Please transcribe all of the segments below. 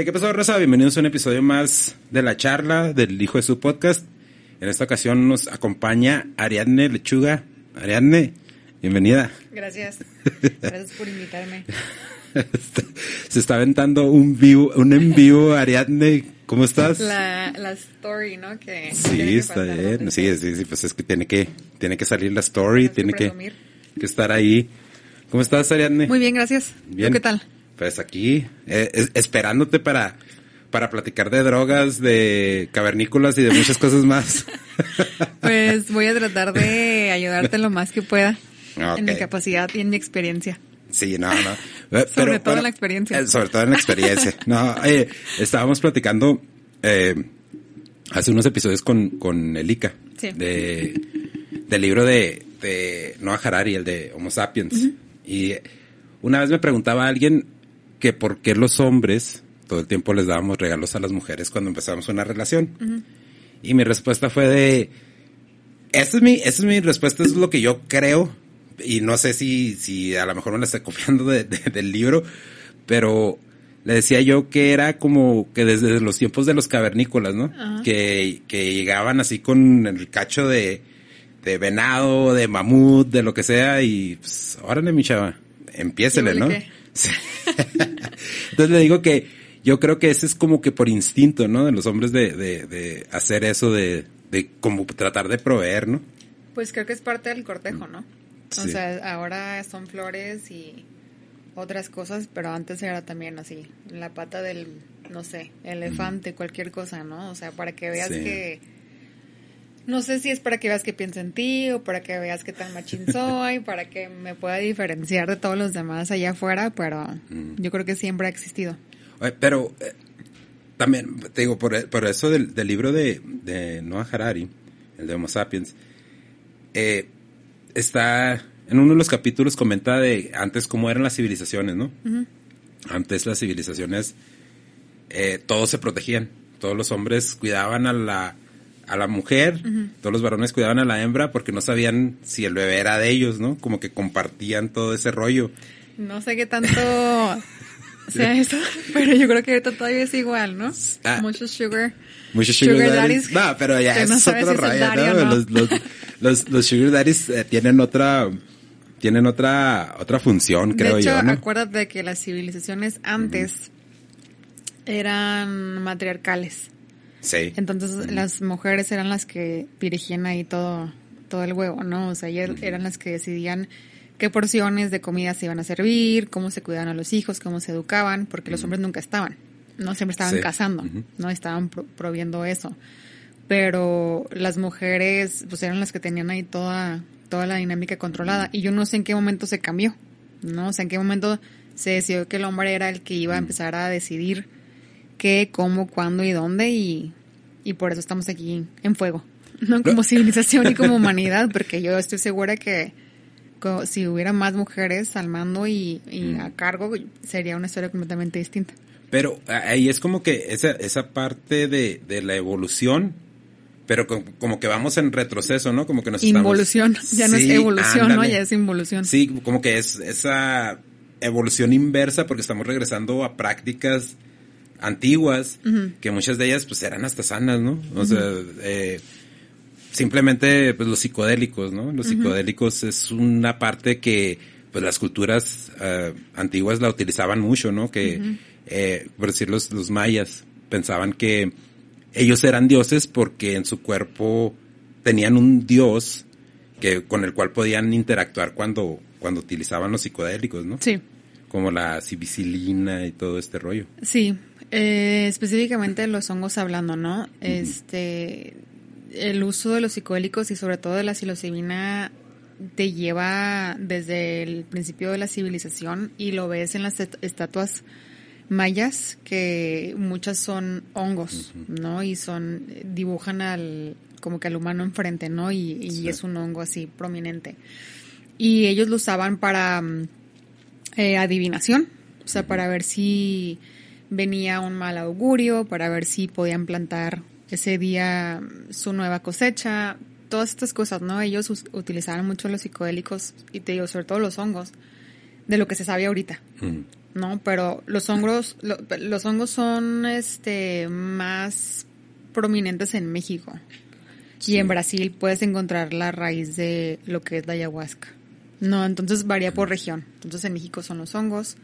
Eh, ¿Qué pasó, Rosa? Bienvenidos a un episodio más de la charla del Hijo de su Podcast. En esta ocasión nos acompaña Ariadne Lechuga. Ariadne, bienvenida. Gracias. Gracias por invitarme. Se está aventando un vivo, un en vivo, Ariadne. ¿Cómo estás? La, la story, ¿no? Que sí, que está bien. donde Sí, sí, sí, pues es que tiene que, tiene que salir la story, que tiene que, presumir. que estar ahí. ¿Cómo estás, Ariadne? Muy bien, gracias. Bien. ¿Tú qué tal? Pues aquí, eh, es- esperándote para, para platicar de drogas, de cavernícolas y de muchas cosas más. Pues voy a tratar de ayudarte lo más que pueda en mi capacidad y en mi experiencia. Sí, no, no. Eh, Sobre todo en la experiencia. eh, sobre todo en la experiencia. No, eh, estábamos platicando eh, hace unos episodios con, con Elika. Sí. De, del libro de, de Noah Harari, el de Homo Sapiens. Y una vez me preguntaba a alguien que por qué los hombres todo el tiempo les dábamos regalos a las mujeres cuando empezamos una relación. Y mi respuesta fue de, esa es mi, esa es mi respuesta, eso es lo que yo creo. Y no sé si, si a lo mejor me la estoy copiando de- de- del libro, pero le decía yo que era como que desde los tiempos de los cavernícolas, ¿no? Ajá. Que, que llegaban así con el cacho de, de venado, de mamut, de lo que sea, y pues, órale, mi chava, empiécele, ¿Y ¿no? qué? Entonces le digo que yo creo que ese es como que por instinto, ¿no? De los hombres de, de, de hacer eso, de, de como tratar de proveer, ¿no? Pues creo que es parte del cortejo, ¿no? O sea, ahora son flores y otras cosas, pero antes era también así, la pata del, no sé, elefante, cualquier cosa, ¿no? O sea, para que veas Sí. que... No sé si es para que veas que pienso en ti o para que veas qué tan machín soy, para que me pueda diferenciar de todos los demás allá afuera, pero Mm. yo creo que siempre ha existido. Oye, Pero eh, también, te digo, por, por eso del, del libro de, de Noah Harari, el de Homo Sapiens, eh, está, en uno de los capítulos comenta de antes cómo eran las civilizaciones, ¿no? Antes las civilizaciones, eh, todos se protegían, todos los hombres cuidaban a la, a la mujer, todos los varones cuidaban a la hembra porque no sabían si el bebé era de ellos, ¿no? Como que compartían todo ese rollo. No sé qué tanto sea eso, pero yo creo que ahorita todavía es igual, ¿no? Ah. Muchos sugar. Muchos sugar, Sugar daddies. daddies No, pero ya no es otro si rayo, no. Los, los, los, los sugar daddies eh, tienen otra, tienen otra, otra función, creo de hecho, yo, ¿no? acuérdate que las civilizaciones antes eran matriarcales. Sí. Entonces las mujeres eran las que dirigían ahí todo, todo el huevo, ¿no? O sea, ellas eran las que decidían qué porciones de comida se iban a servir, cómo se cuidaban a los hijos, cómo se educaban, porque los hombres nunca estaban, no siempre estaban Sí. cazando, no estaban pro- proviendo eso. Pero las mujeres, pues eran las que tenían ahí toda, toda la dinámica controlada. Y yo no sé en qué momento se cambió, ¿no? O sea, en qué momento se decidió que el hombre era el que iba a empezar a decidir qué, cómo, cuándo y dónde y, y por eso estamos aquí en fuego, no como civilización y como humanidad, porque yo estoy segura que si hubiera más mujeres al mando y, y a cargo sería una historia completamente distinta. Pero ahí es como que esa, esa parte de, de la evolución, pero como, como que vamos en retroceso, ¿no? Como que nos estamos- Involución, ya no es Sí, evolución, ¿no? ándale. Ya es involución. Sí, como que es esa evolución inversa porque estamos regresando a prácticas antiguas que muchas de ellas pues eran hasta sanas, ¿no? O sea, eh, simplemente pues los psicodélicos, ¿no? Los psicodélicos es una parte que pues las culturas eh, antiguas la utilizaban mucho, ¿no? Que, eh, por decir los, los mayas, pensaban que ellos eran dioses porque en su cuerpo tenían un dios que con el cual podían interactuar cuando, cuando utilizaban los psicodélicos, ¿no? Sí, Como la cibicilina y todo este rollo. sí. Eh, específicamente de los hongos hablando, ¿no? Este, el uso de los psicodélicos y sobre todo de la psilocibina te lleva desde el principio de la civilización y lo ves en las est- estatuas mayas que muchas son hongos, ¿no? Y son dibujan al como que al humano enfrente, ¿no? Y, y Sí. es un hongo así prominente. Y ellos lo usaban para mm, eh, adivinación, o sea, para ver si venía un mal augurio, para ver si podían plantar ese día mm, su nueva cosecha, todas estas cosas, ¿no? Ellos utilizaban mucho los psicodélicos y te digo, sobre todo los hongos, de lo que se sabe ahorita. Mm. ¿no? Pero los hongos, lo- los hongos son este más prominentes en México. Sí. Y en Brasil puedes encontrar la raíz de lo que es la ayahuasca. No, entonces varía por región. Entonces en México son los hongos.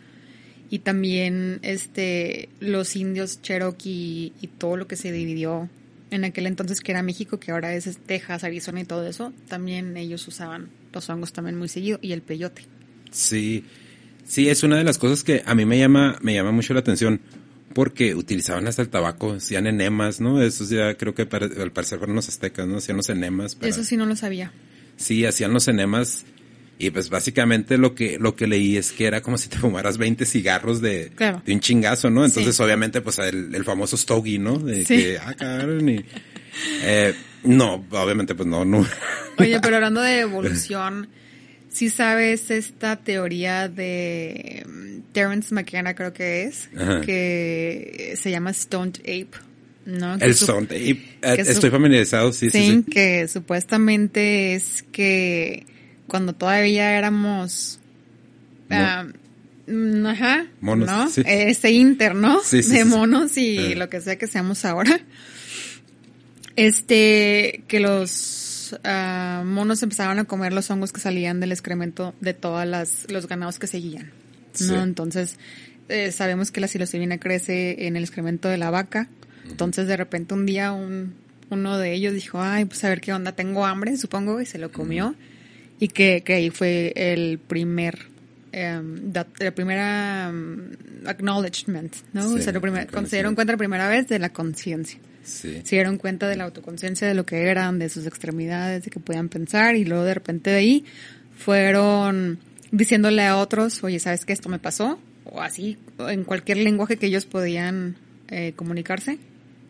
Y también este los indios Cherokee y todo lo que se dividió en aquel entonces que era México, que ahora es Texas, Arizona y todo eso, también ellos usaban los hongos también muy seguido y el peyote. Sí, sí, es una de las cosas que a mí me llama, me llama mucho la atención porque utilizaban hasta el tabaco, hacían enemas, ¿no? Eso ya creo que al parecer fueron los aztecas, ¿no? Hacían los enemas. para- Eso sí no lo sabía. Sí, hacían los enemas y pues básicamente lo que lo que leí es que era como si te fumaras 20 cigarros de, Claro. de un chingazo, ¿no? Entonces Sí. obviamente pues el, el famoso stogie, ¿no? De Sí. que, ah, cabrón, y, eh, no, obviamente pues no, no. Oye, pero hablando de evolución, sí sabes esta teoría de mm, Terence McKenna, creo que es, Ajá. que se llama Stoned Ape, ¿no? El son, y, eh, estoy familiarizado, sí, Sí, sí. que supuestamente es que cuando todavía éramos... Mo- mm, ajá, Monos, ¿no? sí. Ese inter, ¿no? Sí, sí, de monos y Eh. lo que sea que seamos ahora. Este, que los ah, monos empezaban a comer los hongos que salían del excremento de todas las, los ganados que seguían, ¿no? Entonces, eh, sabemos que la psilocibina crece en el excremento de la vaca. Entonces, de repente un día un, uno de ellos dijo, ay, pues a ver qué onda, tengo hambre, supongo, y se lo comió. Y que, que ahí fue el primer, em, dat- la primera em, acknowledgement, ¿no? Sí, o sea, lo primer, se dieron cuenta la primera vez de la conciencia. Sí. Se dieron cuenta de la autoconciencia, de lo que eran, de sus extremidades, de que podían pensar, y luego de repente de ahí fueron diciéndole a otros, oye, ¿sabes qué? Esto me pasó, o así, en cualquier lenguaje que ellos podían eh, comunicarse,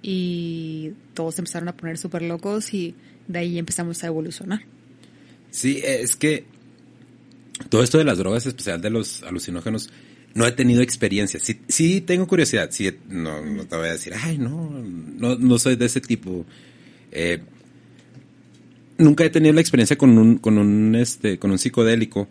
y todos empezaron a poner súper locos, y de ahí empezamos a evolucionar. Sí, es que todo esto de las drogas, especial de los alucinógenos, no he tenido experiencia. Sí, sí tengo curiosidad. Sí, no, no te voy a decir, ay, no, no, no soy de ese tipo. Eh, nunca he tenido la experiencia con un, con un, este, con un psicodélico.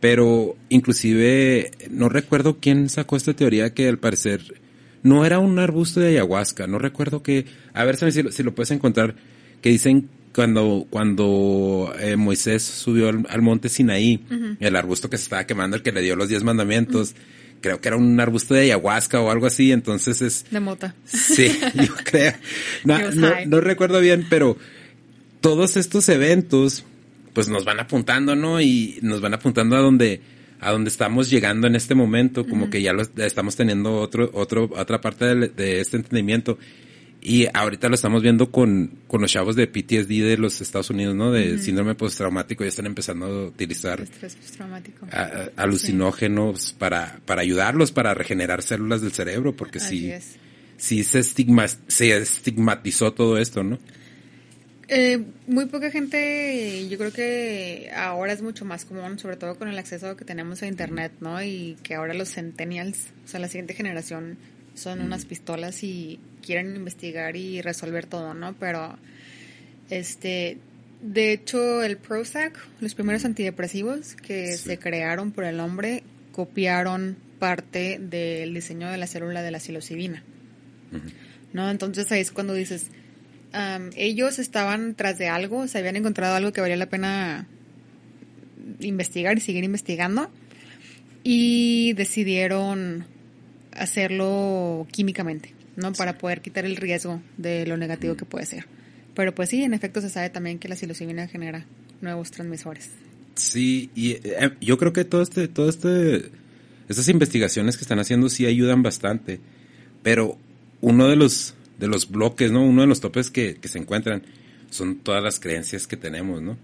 Pero inclusive no recuerdo quién sacó esta teoría que al parecer no era un arbusto de ayahuasca. No recuerdo que, a ver si, lo- si lo puedes encontrar, que dicen cuando, cuando eh, Moisés subió al, al monte Sinaí, el arbusto que se estaba quemando, el que le dio los diez mandamientos, creo que era un arbusto de ayahuasca o algo así, entonces es, De mota. Sí, yo creo. No, no, no recuerdo bien, pero todos estos eventos, pues nos van apuntando, ¿no? Y nos van apuntando a donde, a donde estamos llegando en este momento, como que ya lo estamos teniendo otro, otro, otra parte de, de este entendimiento. Y ahorita lo estamos viendo con, con los chavos de PTSD de los Estados Unidos, ¿no? De síndrome postraumático, ya están empezando a utilizar Estrés postraumático. a- a- alucinógenos para, para ayudarlos, para regenerar células del cerebro, porque Así sí, es. sí se, estigma, se estigmatizó todo esto, ¿no? Eh, muy poca gente, yo creo que ahora es mucho más común, sobre todo con el acceso que tenemos a internet, ¿no? Y que ahora los centennials, o sea, la siguiente generación, son unas pistolas y quieren investigar y resolver todo, ¿no? Pero, este, de hecho, el Prozac, los primeros antidepresivos que Sí. se crearon por el hombre, copiaron parte del diseño de la célula de la psilocibina. ¿no? Entonces ahí es cuando dices, ellos estaban tras de algo, se habían encontrado algo que valía la pena investigar y seguir investigando y decidieron hacerlo químicamente, ¿no? Para poder quitar el riesgo de lo negativo que puede ser. Pero pues sí, en efecto se sabe también que la psilocibina genera nuevos transmisores. Sí, y eh, yo creo que todo este, todo este, estas investigaciones que están haciendo sí ayudan bastante, pero uno de los, de los bloques, ¿no? Uno de los topes que, que se encuentran son todas las creencias que tenemos, ¿no?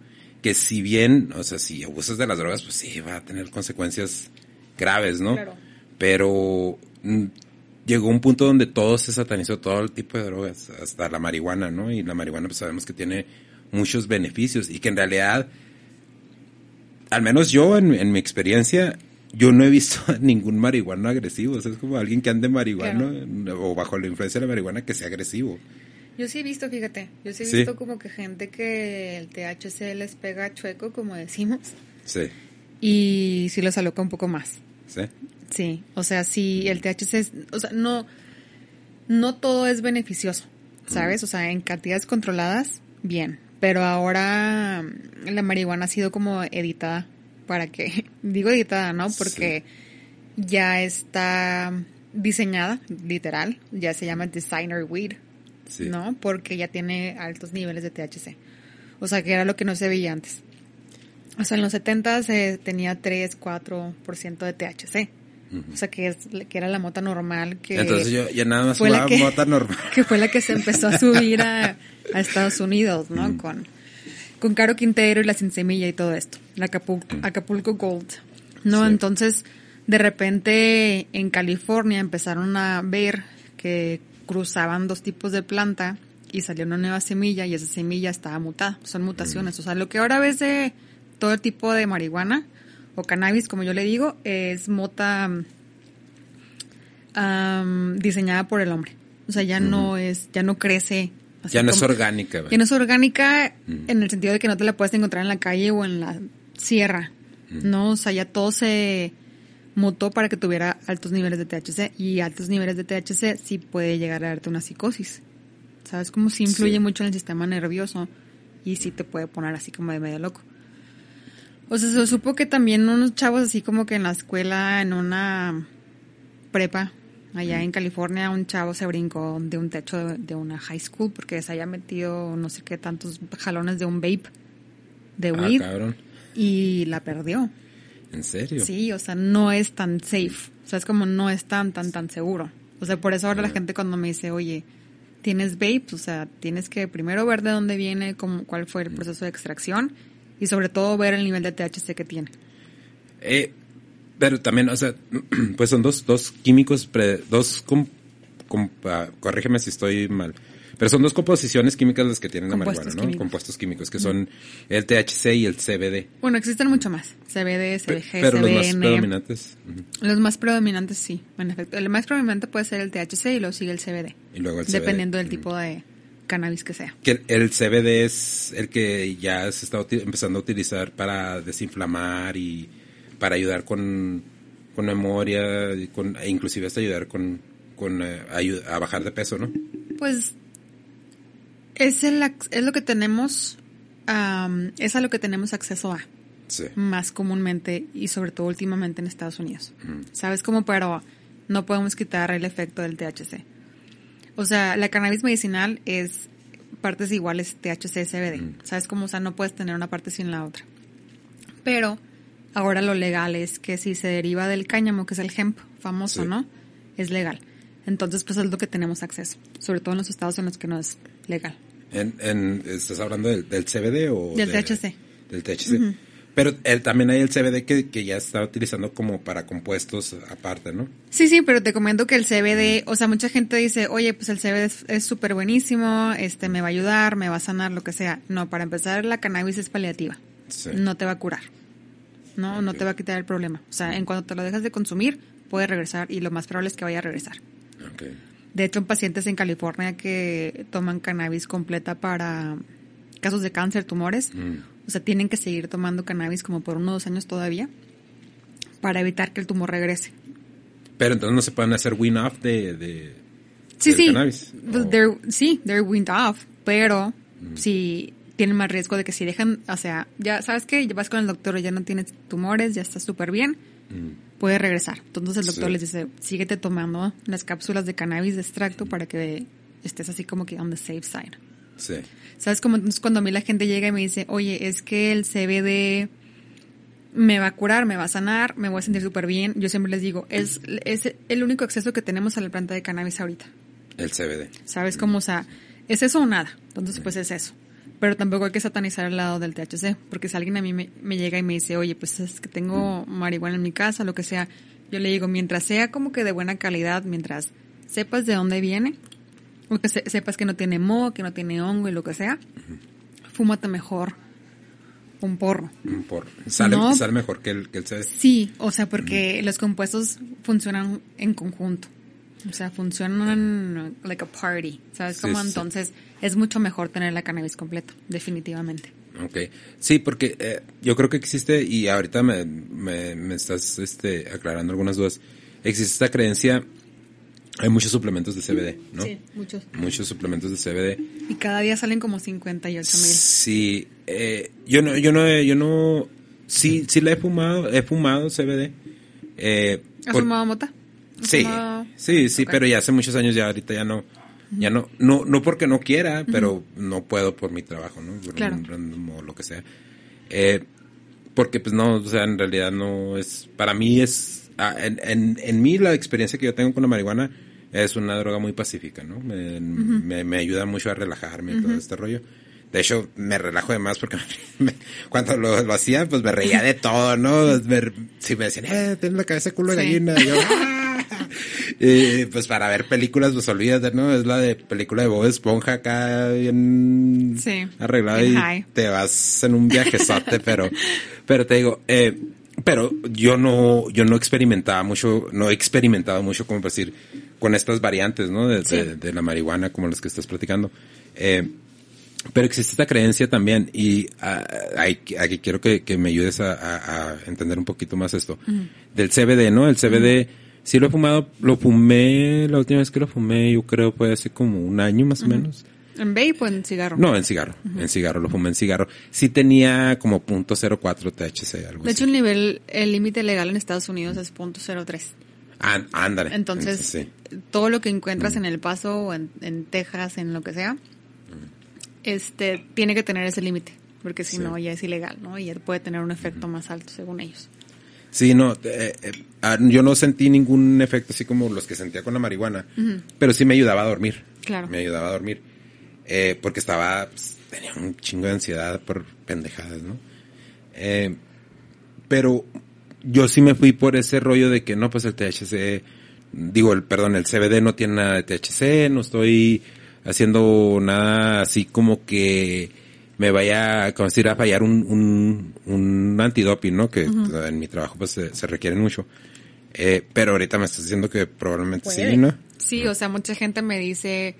Que si bien, o sea, si abusas de las drogas, pues sí, va a tener consecuencias graves, ¿no? Claro. Pero mm, llegó un punto donde todo se satanizó, todo el tipo de drogas, hasta la marihuana, ¿no? Y la marihuana pues sabemos que tiene muchos beneficios y que en realidad, al menos yo en, en mi experiencia, yo no he visto a ningún marihuano agresivo. O sea, es como alguien que ande marihuano o bajo la influencia de la marihuana que sea agresivo. Yo sí he visto, fíjate, yo sí he Sí. visto como que gente que el THC les pega chueco, como decimos, Sí. y sí los aloca un poco más. ¿Sí? Sí, o sea, si el THC es, o sea, no, no todo es beneficioso, ¿sabes? O sea, en cantidades controladas, bien, pero ahora mm, la marihuana ha sido como editada para que, digo editada, ¿no? Porque ya está diseñada, literal, ya se llama designer weed, Sí. ¿no? Porque ya tiene altos niveles de THC. O sea, que era lo que no se veía antes. O sea, en los 70 se tenía 3, 4% de THC. O sea, que, es, que era la mota normal que... Entonces yo ya nada más fue la que- mota normal. que fue la que se empezó a subir a, a Estados Unidos, ¿no? Con, con Caro Quintero y la Sin Semilla y todo esto, la Acapulco, Acapulco Gold. No, Sí. entonces de repente en California empezaron a ver que cruzaban dos tipos de planta y salió una nueva semilla y esa semilla estaba mutada. Son mutaciones. O sea, lo que ahora ves de todo tipo de marihuana o cannabis, como yo le digo, es mota am, diseñada por el hombre. O sea, ya no es, ya no crece. así Ya no es orgánica. Ya no es orgánica en el sentido de que no te la puedes encontrar en la calle o en la sierra. No, o sea, ya todo se mutó para que tuviera altos niveles de THC y altos niveles de THC sí puede llegar a darte una psicosis. ¿Sabes? Como si influye Sí. mucho en el sistema nervioso y sí te puede poner así como de medio loco. O sea, se supo que también unos chavos así como que en la escuela, en una prepa, allá en California, un chavo se brincó de un techo de, de una high school porque se había metido no sé qué tantos jalones de un vape de Ah, weed cabrón. y la perdió. ¿En serio? Sí, o sea, no es tan safe. O sea, es como no es tan, tan, tan seguro. O sea, por eso ahora la Ah. gente cuando me dice, oye, tienes vapes, o sea, tienes que primero ver de dónde viene, cómo, cuál fue el proceso de extracción y sobre todo ver el nivel de THC que tiene. Eh, pero también, o sea, pues son dos, dos químicos, pre- dos, com- com- ah, corrígeme si estoy mal, pero son dos composiciones químicas las que tienen la Compuestos marihuana, ¿no? químicos. Compuestos químicos, que son el THC y el CBD. Bueno, existen mucho más. CBD, Pe- CBG, pero los más CBN. predominantes. Los más predominantes sí, en efecto. El más predominante puede ser el THC y luego sigue el CBD. Y luego el CBD. Dependiendo del tipo de cannabis que sea. Que el, CBD es el que ya se está empezando a utilizar para desinflamar y para ayudar con, con memoria, y con, e inclusive hasta ayudar con, con eh, ayu- a bajar de peso, ¿no? Pues es, el, es lo que tenemos, es a lo que tenemos acceso a Sí. más comúnmente y sobre todo últimamente en Estados Unidos. ¿Sabes cómo? Pero no podemos quitar el efecto del THC. O sea, la cannabis medicinal es partes iguales THC, CBD. Mm. ¿Sabes cómo? O sea, no puedes tener una parte sin la otra. Pero ahora lo legal es que si se deriva del cáñamo, que es el hemp famoso, Sí. ¿no? Es legal. Entonces, pues es lo que tenemos acceso. Sobre todo en los estados en los que no es legal. En, en, ¿Estás hablando del, del CBD o Del de- THC. Del THC. Pero eh, también hay el CBD que, que ya está utilizando como para compuestos aparte, ¿no? Sí, sí, pero te comento que el CBD, o sea, mucha gente dice, oye, pues el CBD es- es súper buenísimo, este, me va a ayudar, me va a sanar, lo que sea. No, para empezar, la cannabis es paliativa. Sí. No te va a curar. No, no te va a quitar el problema. O sea, en cuanto te lo dejas de consumir, puede regresar y lo más probable es que vaya a regresar. Ok. De hecho, en pacientes en California que toman cannabis completa para casos de cáncer, tumores, Mm. O sea, tienen que seguir tomando cannabis como por unos dos años todavía para evitar que el tumor regrese. Pero entonces no se pueden hacer win-off de, de Sí, del sí. cannabis. Pues O- they're- sí, they're weaned off, pero Mm. si tienen más riesgo de que si dejan, o sea, ya sabes que vas con el doctor y ya no tienes tumores, ya estás súper bien, Mm. puede regresar. Entonces el doctor Sí. les dice, síguete tomando las cápsulas de cannabis de extracto para que estés así como que on the safe side. Sí. ¿Sabes? Como entonces cuando a mí la gente llega y me dice, oye, es que el CBD me va a curar, me va a sanar, me voy a sentir súper bien, yo siempre les digo, es, es el único acceso que tenemos a la planta de cannabis ahorita. El CBD. ¿Sabes cómo? O sea, ¿es eso o nada? Entonces, pues es eso. Pero tampoco hay que satanizar el lado del THC, porque si alguien a mí me, me llega y me dice, oye, pues es que tengo marihuana en mi casa, lo que sea, yo le digo, mientras sea como que de buena calidad, mientras sepas de dónde viene, o que se- sepas que no tiene moho, que no tiene hongo y lo que sea, fúmate mejor un porro. Mm, Por, sale, No. sale mejor que el, que el CBD. Sí, o sea, porque los compuestos funcionan en conjunto. O sea, funcionan like a party. ¿Sabes Sí, cómo? sí. Entonces, es mucho mejor tener la cannabis completa, definitivamente. Ok. Sí, porque eh, yo creo que existe, y ahorita me, me, me estás este, aclarando algunas dudas, existe esta creencia, hay muchos suplementos de CBD, ¿no? Sí, muchos. Muchos suplementos de CBD. Y cada día salen como 58 mil. Sí, eh, yo no, yo no, yo no, sí, sí la he fumado, he fumado CBD. Eh, ¿Has por- fumado mota? ¿Has Sí, fumado- sí, sí, pero ya hace muchos años ya ahorita ya no, ya no, no, no porque no quiera, pero no puedo por mi trabajo, ¿no? Por Claro. un random o lo que sea. Eh, porque pues no, o sea, en realidad no es, para mí es, ah, en, en, en mí la experiencia que yo tengo con la marihuana es una droga muy pacífica, ¿no? Me, me, me ayuda mucho a relajarme y todo este rollo. De hecho, me relajo de más porque me- cuando lo, lo hacía, pues me reía de todo, ¿no? Si me decían, eh, tienes la cabeza culo de Sí. gallina, yo, "Ah". Y, pues para ver películas, pues olvídate, ¿no? Es la de película de Bob Esponja acá bien Sí, arreglada y high. te vas en un viajezote, pero, pero te digo, eh, pero yo no, yo no experimentaba mucho, no he experimentado mucho, como decir, con estas variantes, ¿no? De, Sí. de- de la marihuana, como las que estás platicando. Eh, pero existe esta creencia también y ah, hay- aquí quiero que, que me ayudes a, a- a entender un poquito más esto. Del CBD, ¿no? El CBD, sí lo he fumado, lo fumé, la última vez que lo fumé yo creo fue hace como un año más o menos. ¿En vape o en cigarro? No, en cigarro, en cigarro, lo fumé en cigarro. Sí tenía como punto .04 THC, algo De así. hecho, el nivel, el límite legal en Estados Unidos es .03. Ah, ándale. Entonces, sí. todo lo que encuentras en El Paso o en, en Texas, en lo que sea, este, tiene que tener ese límite, porque si Sí. no ya es ilegal, ¿no? Y ya puede tener un efecto más alto, según ellos. Sí, no, eh, eh, ah, yo no sentí ningún efecto así como los que sentía con la marihuana, pero sí me ayudaba a dormir. Claro. Me ayudaba a dormir. Eh, porque estaba, pues, tenía un chingo de ansiedad por pendejadas, ¿no? Eh, pero yo sí me fui por ese rollo de que no, pues el THC, digo, el, perdón, el CBD no tiene nada de THC, no estoy haciendo nada así como que me vaya, como decir, a fallar un, un, un antidoping, ¿no? Que en mi trabajo pues se, se requieren mucho. Eh, pero ahorita me estás diciendo que probablemente sí, ¿no? Sí, o sea, mucha gente me dice,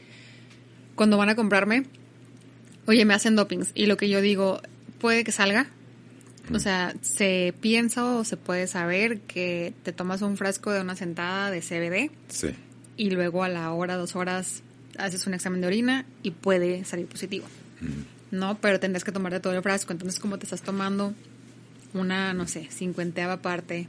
cuando van a comprarme, oye, me hacen dopings. Y lo que yo digo, puede que salga. O sea, se piensa o se puede saber que te tomas un frasco de una sentada de CBD Sí. y luego a la hora, dos horas, haces un examen de orina y puede salir positivo. No, pero tendrás que tomarte todo el frasco. Entonces, como te estás tomando una, no sé, cincuenteava parte,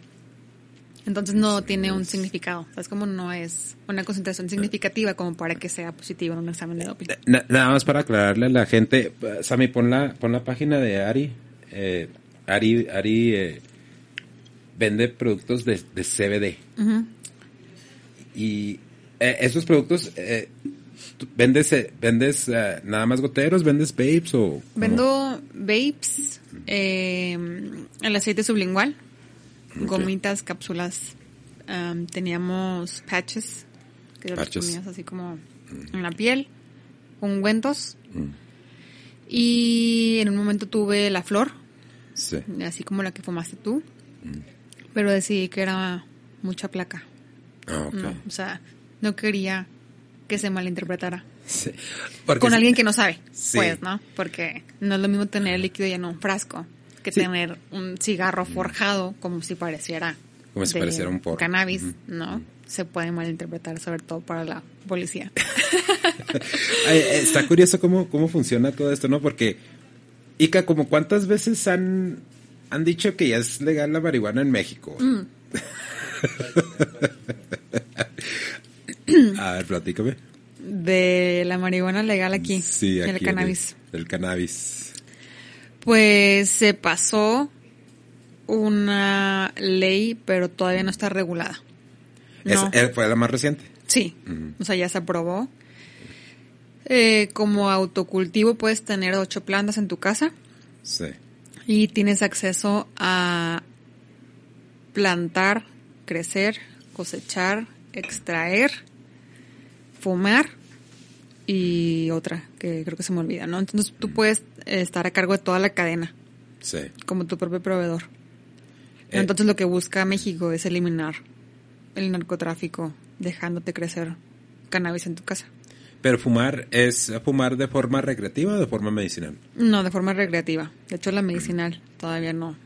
entonces no tiene un significado. O sea, es como no es una concentración significativa como para que sea positivo en un examen de doping. Na- nada más para aclararle a la gente, Sammy, pon la, pon la página de Ari. Eh, Ari, Ari eh, vende productos de, de CBD. Y eh, esos productos, eh, ¿vendes, eh, vendes nada más goteros? ¿Vendes vapes o...? Vendo vapes, eh, el aceite sublingual, Gomitas, cápsulas. am, teníamos patches, que los Patches. ponías así como en la piel, ungüentos. Mm, Y en un momento tuve la flor, sí. así como la que fumaste tú, Mm. pero decidí que era mucha placa. Ah. No, o sea, no quería que se malinterpretara. Sí. Con alguien que no sabe, Sí. pues, ¿no? Porque no es lo mismo tener el líquido ya en un frasco que Sí. tener un cigarro forjado como si pareciera Como si de pareciera un porro. cannabis. ¿no? Se puede malinterpretar, sobre todo para la policía. Eh, está curioso cómo, cómo funciona todo esto, ¿no? Porque, Ica, como cuántas veces han, han dicho que ya es legal la marihuana en México. Mm. A ver, platícame. De la marihuana legal aquí, Sí, aquí. el cannabis. El, cannabis. Pues se pasó una ley, pero todavía no está regulada. Es- No. eh, fue la más reciente. Sí, o sea, ya se aprobó. Eh, como autocultivo puedes tener ocho plantas en tu casa Sí. y tienes acceso a plantar, crecer, cosechar, extraer, fumar y otra que creo que se me olvida, ¿no? Entonces tú puedes eh, estar a cargo de toda la cadena Sí. como tu propio proveedor. Eh. Entonces lo que busca México es eliminar el narcotráfico dejándote crecer cannabis en tu casa. Pero fumar es fumar de forma recreativa o de forma medicinal? No, de forma recreativa. De hecho, la medicinal todavía no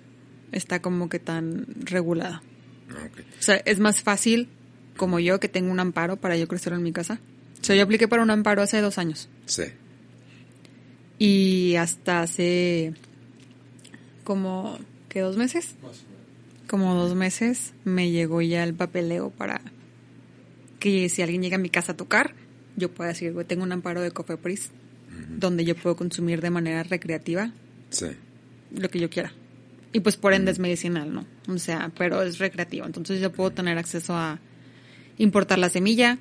está como que tan regulada. Okay. O sea, es más fácil como yo que tengo un amparo para yo crecer en mi casa. O sea, yo apliqué para un amparo hace dos años. Sí. Y hasta hace como, ¿qué? ¿Dos meses? Como dos meses me llegó ya el papeleo para que si alguien llega a mi casa a tocar, yo pueda decir, tengo un amparo de Cofepris donde yo puedo consumir de manera recreativa Sí. lo que yo quiera. Y pues por ende es medicinal, ¿no? O sea, pero es recreativo. Entonces yo puedo tener acceso a importar la semilla,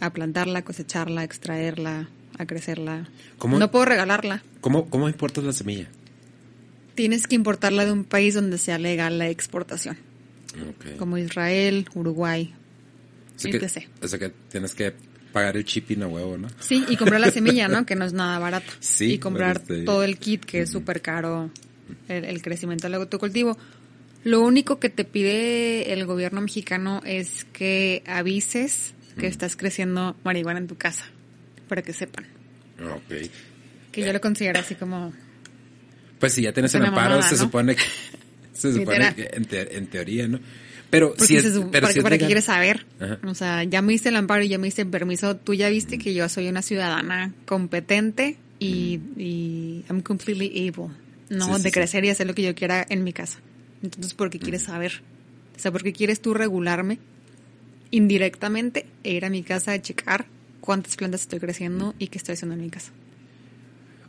a plantarla, cosecharla, extraerla, a crecerla. ¿Cómo? No puedo regalarla. ¿Cómo, cómo importas la semilla? Tienes que importarla de un país donde sea legal la exportación, Okay. como Israel, Uruguay, O sea que, etc. o sea que tienes que pagar el shipping a huevo, ¿no? Sí, y comprar la semilla, ¿no? Que no es nada barato. Sí, Y comprar pues, este- todo el kit, que es súper caro, el, el crecimiento del autocultivo. Lo único que te pide el gobierno mexicano es que avises que estás creciendo marihuana en tu casa, para que sepan. Ok. Que yo lo considero así como... Pues si ya tienes una amparo, mamada, se ¿no? supone que... Se supone que en, te- en teoría, ¿no? Pero Porque si es, se pero para, si es para que quieres saber. Ajá. O sea, ya me diste el amparo y ya me diste el permiso. Tú ya viste que yo soy una ciudadana competente y, y I'm completely able, ¿no? Sí, de sí. crecer y hacer lo que yo quiera en mi casa. Entonces, ¿por qué quieres saber? O sea, ¿por qué quieres tú regularme indirectamente e ir a mi casa a checar cuántas plantas estoy creciendo y qué estoy haciendo en mi casa?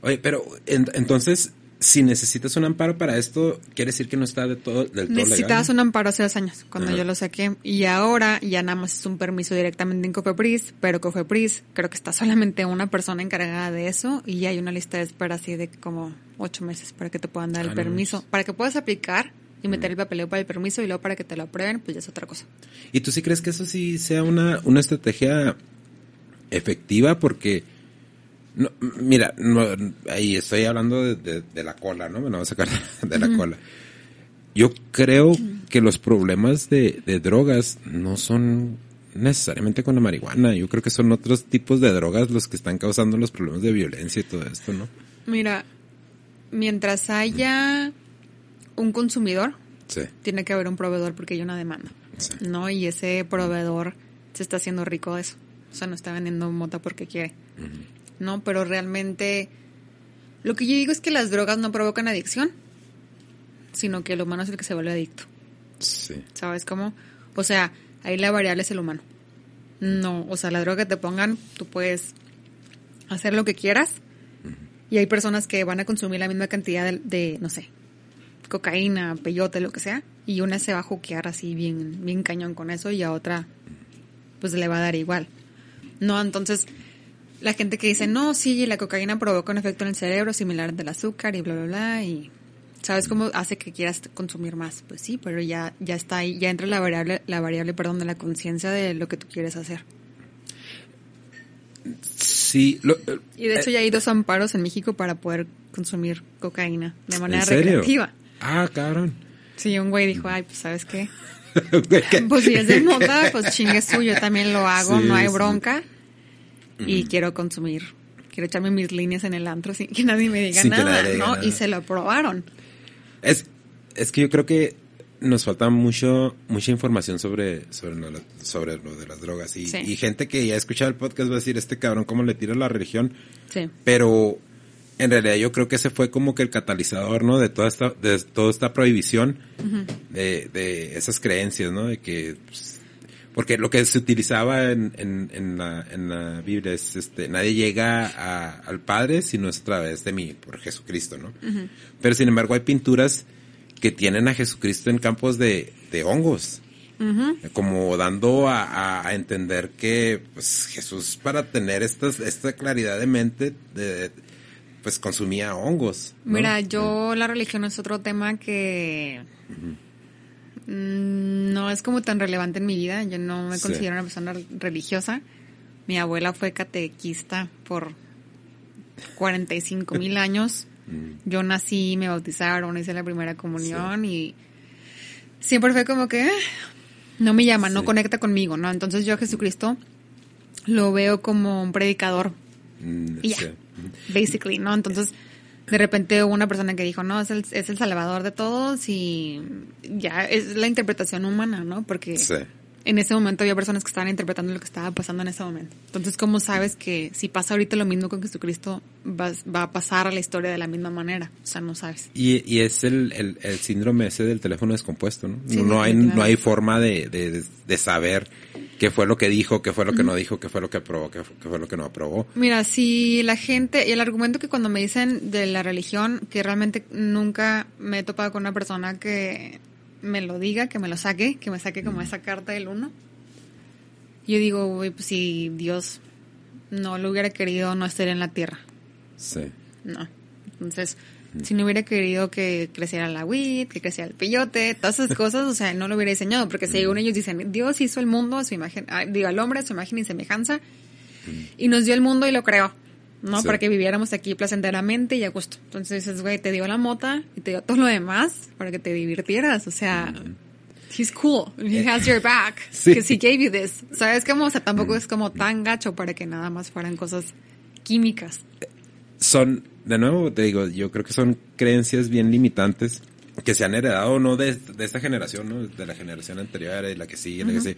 Oye, pero en- entonces, si necesitas un amparo para esto, quiere decir que no está de todo, del todo Necesitabas legal. un amparo hace dos años, cuando yo lo saqué. Y ahora ya nada más es un permiso directamente en Cofepris, pero Cofepris creo que está solamente una persona encargada de eso y hay una lista de espera así de como ocho meses para que te puedan dar Ah, el no permiso. Para que puedas aplicar y meter el papeleo para el permiso y luego para que te lo aprueben, pues ya es otra cosa. ¿Y tú sí crees que eso sí sea una, una estrategia efectiva? Porque, no, mira, no, ahí estoy hablando de, de- de la cola, ¿no? Me lo voy a sacar de la cola. Yo creo que los problemas de, de drogas no son necesariamente con la marihuana. Yo creo que son otros tipos de drogas los que están causando los problemas de violencia y todo esto, ¿no? Mira, mientras haya un consumidor, Sí. tiene que haber un proveedor porque hay una demanda. Sí. ¿no? Y ese proveedor se está haciendo rico de eso. O sea, no está vendiendo mota porque quiere. No, pero realmente lo que yo digo es que las drogas no provocan adicción, sino que el humano es el que se vuelve adicto. Sí. ¿Sabes cómo? O sea, ahí la variable es el humano. No, o sea, la droga que te pongan, tú puedes hacer lo que quieras. Y hay personas que van a consumir la misma cantidad de, de, no sé, cocaína, peyote, lo que sea. Y una se va a juquear así bien, bien cañón con eso y a otra pues le va a dar igual. No, entonces la gente que dice, no, sí, la cocaína provoca un efecto en el cerebro similar al del azúcar y bla, bla, bla. Y ¿sabes cómo hace que quieras consumir más? Pues sí, pero ya, ya está ahí, ya entra la variable, la variable, perdón, de la conciencia de lo que tú quieres hacer. Sí. Lo, Y de hecho ya hay dos amparos en México para poder consumir cocaína de manera recreativa. Ah, cabrón. Sí, un güey dijo, ay, pues ¿sabes qué? Pues si es de mota, pues chingue suyo, también lo hago, Sí, no hay sí. bronca. Y quiero consumir, quiero echarme mis líneas en el antro sin que nadie me diga Sin nada, diga ¿no? nada. Y se lo aprobaron. Es, es que yo creo que nos falta mucho, mucha información sobre, sobre, lo, sobre lo de las drogas. Y, Sí. y gente que ya ha escuchado el podcast va a decir, este cabrón, ¿cómo le tira la religión? Sí. Pero en realidad yo creo que ese fue como que el catalizador, ¿no? De toda esta, de toda esta prohibición de, de esas creencias, ¿no? De que, pues, porque lo que se utilizaba en, en, en, la, en la Biblia es, este, nadie llega a- al Padre sino es a través de mí, por Jesucristo, ¿no? Pero sin embargo hay pinturas que tienen a Jesucristo en campos de, de hongos. Como dando a, a- a entender que pues, Jesús para tener estas, esta claridad de mente, de, pues consumía hongos. ¿no? Mira, yo la religión es otro tema que mm, no es como tan relevante en mi vida. Yo no me Sí. considero una persona religiosa. Mi abuela fue catequista por 45 mil años. Yo nací, me bautizaron, hice la primera comunión y siempre fue como que eh, no me llama, no conecta conmigo, ¿no? Entonces yo a Jesucristo lo veo como un predicador. Mm, Y ya. Basically, ¿no? Entonces, de repente hubo una persona que dijo, no, es el, es el salvador de todos y ya es la interpretación humana, ¿no? Porque Sí. En ese momento había personas que estaban interpretando lo que estaba pasando en ese momento. Entonces, ¿cómo sabes que si pasa ahorita lo mismo con Jesucristo, va, va a pasar a la historia de la misma manera? O sea, no sabes. Y, y es el, el, el síndrome ese del teléfono descompuesto, ¿no? Sí, no, hay, no hay forma de, de, de saber qué fue lo que dijo, qué fue lo que no dijo, qué fue lo que aprobó, qué fue, qué fue lo que no aprobó. Mira, si la gente, y el argumento que cuando me dicen de la religión, que realmente nunca me he topado con una persona que me lo diga, que me lo saque, que me saque como esa carta del uno. Yo digo, güey, pues si Dios no lo hubiera querido, no estaría en la tierra. Sí. No. Entonces, si no hubiera querido que creciera la wheat, que creciera el peyote, todas esas cosas, o sea, no lo hubiera diseñado, porque según ellos dicen, Dios hizo el mundo a su imagen, ah, digo, al hombre a su imagen y semejanza, y nos dio el mundo y lo creó, ¿no? Sí. Para que viviéramos aquí placenteramente y a gusto. Entonces dices, güey, te dio la mota y te dio todo lo demás para que te divirtieras, o sea... He's cool. He has your back. Sí. Because he gave you this. ¿Sabes cómo? O sea, tampoco es como tan gacho para que nada más fueran cosas químicas. Son, de nuevo, te digo, yo creo que son creencias bien limitantes que se han heredado no de, de esta generación, ¿no? De la generación anterior y la que sigue, la que sigue.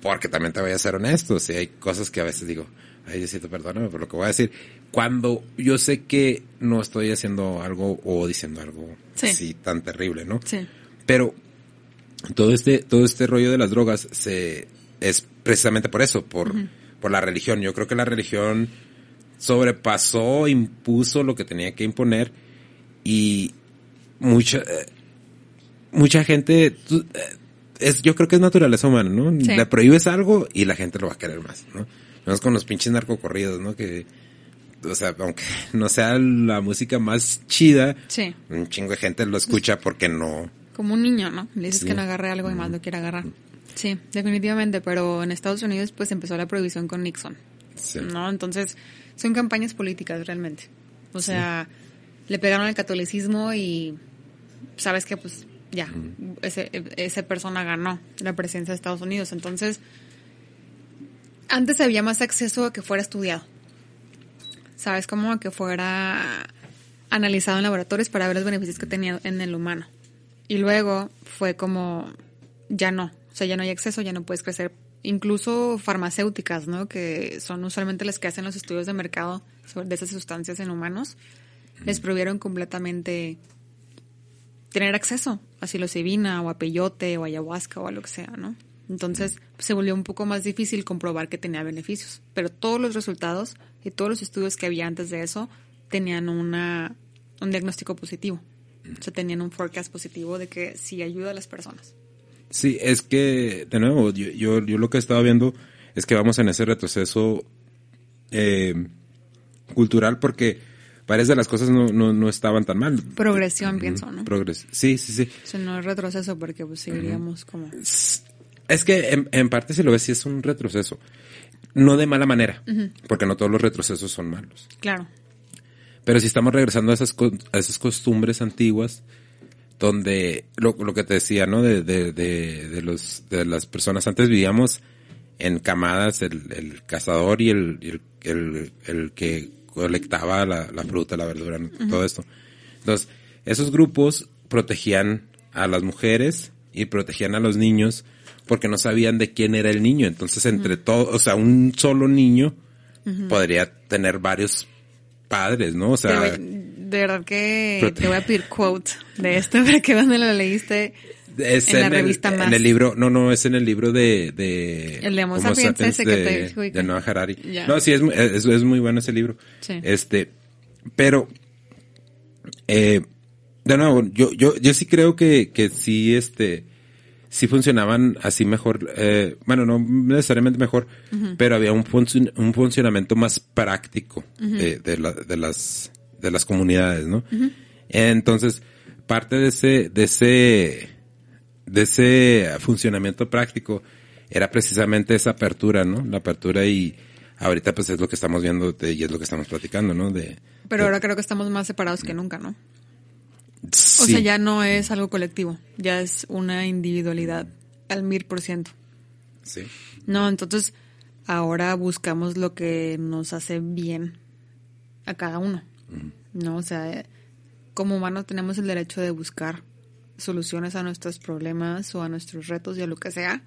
Porque también te voy a ser honesto, si hay cosas que a veces digo, ay, Diosito, perdóname por lo que voy a decir. Cuando yo sé que no estoy haciendo algo o diciendo algo Sí. así tan terrible, ¿no? Sí. Pero todo este, todo este rollo de las drogas se, es precisamente por eso, por, por la religión. Yo creo que la religión sobrepasó, impuso lo que tenía que imponer y mucha, eh, mucha gente, eh, es, yo creo que es naturaleza humana, ¿no? Sí. Le prohíbes algo y la gente lo va a querer más, ¿no? Es con los pinches narcocorridos, ¿no? Que, o sea, aunque no sea la música más chida, Sí. un chingo de gente lo escucha porque no, Como un niño, ¿no? Le dices Sí. que no agarre algo y más lo quiere agarrar. Sí, definitivamente, pero en Estados Unidos pues empezó la prohibición con Nixon, Sí. ¿no? Entonces son campañas políticas realmente. O sea, le pegaron al catolicismo y sabes que pues ya, ese, esa persona ganó la presidencia de Estados Unidos. Entonces, antes había más acceso a que fuera estudiado. ¿Sabes? Como a que fuera analizado en laboratorios para ver los beneficios que tenía en el humano. Y luego fue como, ya no, o sea, ya no hay acceso, ya no puedes crecer. Incluso farmacéuticas, ¿no? Que son usualmente las que hacen los estudios de mercado de esas sustancias en humanos, les prohibieron completamente tener acceso a psilocibina o a peyote o ayahuasca o a lo que sea, ¿no? Entonces se volvió un poco más difícil comprobar que tenía beneficios. Pero todos los resultados y todos los estudios que había antes de eso tenían una, un diagnóstico positivo. O sea, tenían un forecast positivo de que sí ayuda a las personas. Sí, es que, de nuevo, yo, yo, yo lo que estaba viendo es que vamos en ese retroceso eh, cultural porque varias de las cosas no, no, no estaban tan mal. Progresión, pienso, ¿no? Progres sí, sí, sí. O sea, no es retroceso porque pues seguiríamos como... Es que en, en parte si lo ves sí es un retroceso. No de mala manera, porque no todos los retrocesos son malos. Claro. Pero si estamos regresando a esas, a esas costumbres antiguas, donde lo, lo que te decía, ¿no? De, de, de, de los, de las personas antes vivíamos en camadas, el, el cazador y el, el, el, el que colectaba la, la fruta, la verdura, ¿no? todo esto. Entonces, esos grupos protegían a las mujeres y protegían a los niños porque no sabían de quién era el niño. Entonces, entre todos, o sea, un solo niño podría tener varios padres, ¿no? O sea, de verdad que Prote- te voy a pedir quote de esto para que donde lo leíste. es en la el- revista en Más. el libro, no, no, es en el libro de, de El de Homo Homo sapiens, ese que te explica. de Noah Harari. No, sí, es, es, es muy bueno ese libro. Sí. Este, pero, eh, de nuevo, yo, yo, yo sí creo que, que sí, este, sí funcionaban así mejor, eh, bueno, no necesariamente mejor, pero había un, funci- un funcionamiento más práctico de, de, la- de las, de las comunidades, ¿no? Entonces, parte de ese, de ese, de ese funcionamiento práctico era precisamente esa apertura, ¿no? La apertura y ahorita pues es lo que estamos viendo de- y es lo que estamos platicando, ¿no? De, Pero ahora creo que estamos más separados que nunca, ¿no? O sea, ya no es algo colectivo, ya es una individualidad al mil por ciento. sí. No, entonces ahora buscamos lo que nos hace bien a cada uno. ¿No? O sea, como humanos tenemos el derecho de buscar soluciones a nuestros problemas o a nuestros retos y a lo que sea.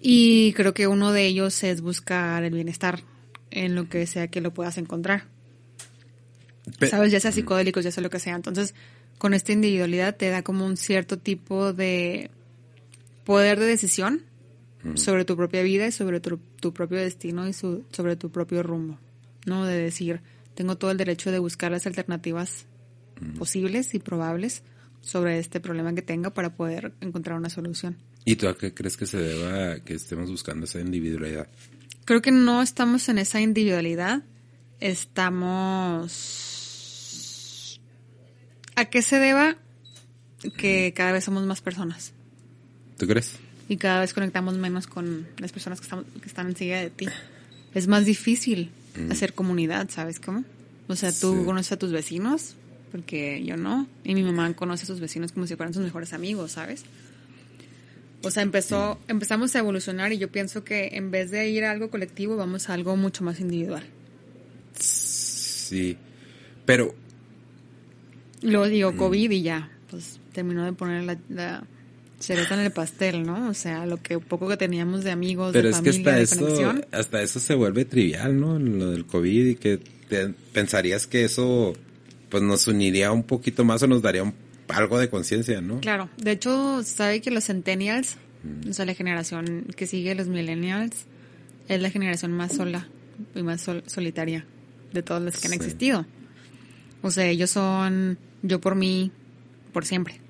Y creo que uno de ellos es buscar el bienestar en lo que sea que lo puedas encontrar. ¿Sabes? Ya sea psicodélicos, ya sea lo que sea. Entonces, con esta individualidad te da como un cierto tipo de poder de decisión sobre tu propia vida y sobre tu, propio destino y sobre tu propio rumbo. ¿No? De decir, tengo todo el derecho de buscar las alternativas posibles y probables sobre este problema que tenga para poder encontrar una solución. ¿Y tú a qué crees que se deba que estemos buscando esa individualidad? Creo que no estamos en esa individualidad. Estamos... ¿A qué se deba que cada vez somos más personas? ¿Tú crees? Y cada vez conectamos menos con las personas que están, que están enseguida de ti. Es más difícil hacer comunidad, ¿sabes cómo? O sea, tú conoces a tus vecinos, porque yo no. Y mi mamá conoce a sus vecinos como si fueran sus mejores amigos, ¿sabes? O sea, empezó, empezamos a evolucionar y yo pienso que en vez de ir a algo colectivo, vamos a algo mucho más individual. Sí, pero... Luego digo COVID y ya, pues terminó de poner la, la cereza en el pastel, ¿no? O sea, lo que poco que teníamos de amigos, pero de familia, es que hasta eso, hasta eso se vuelve trivial, ¿no? Lo del COVID y que pensarías que eso pues nos uniría un poquito más o nos daría algo de conciencia, ¿no? Claro, de hecho, sabe que los centennials, mm. o sea, la generación que sigue los millennials, es la generación más sola y más solitaria de todas las que han existido. O sea, ellos son yo por mí, por siempre.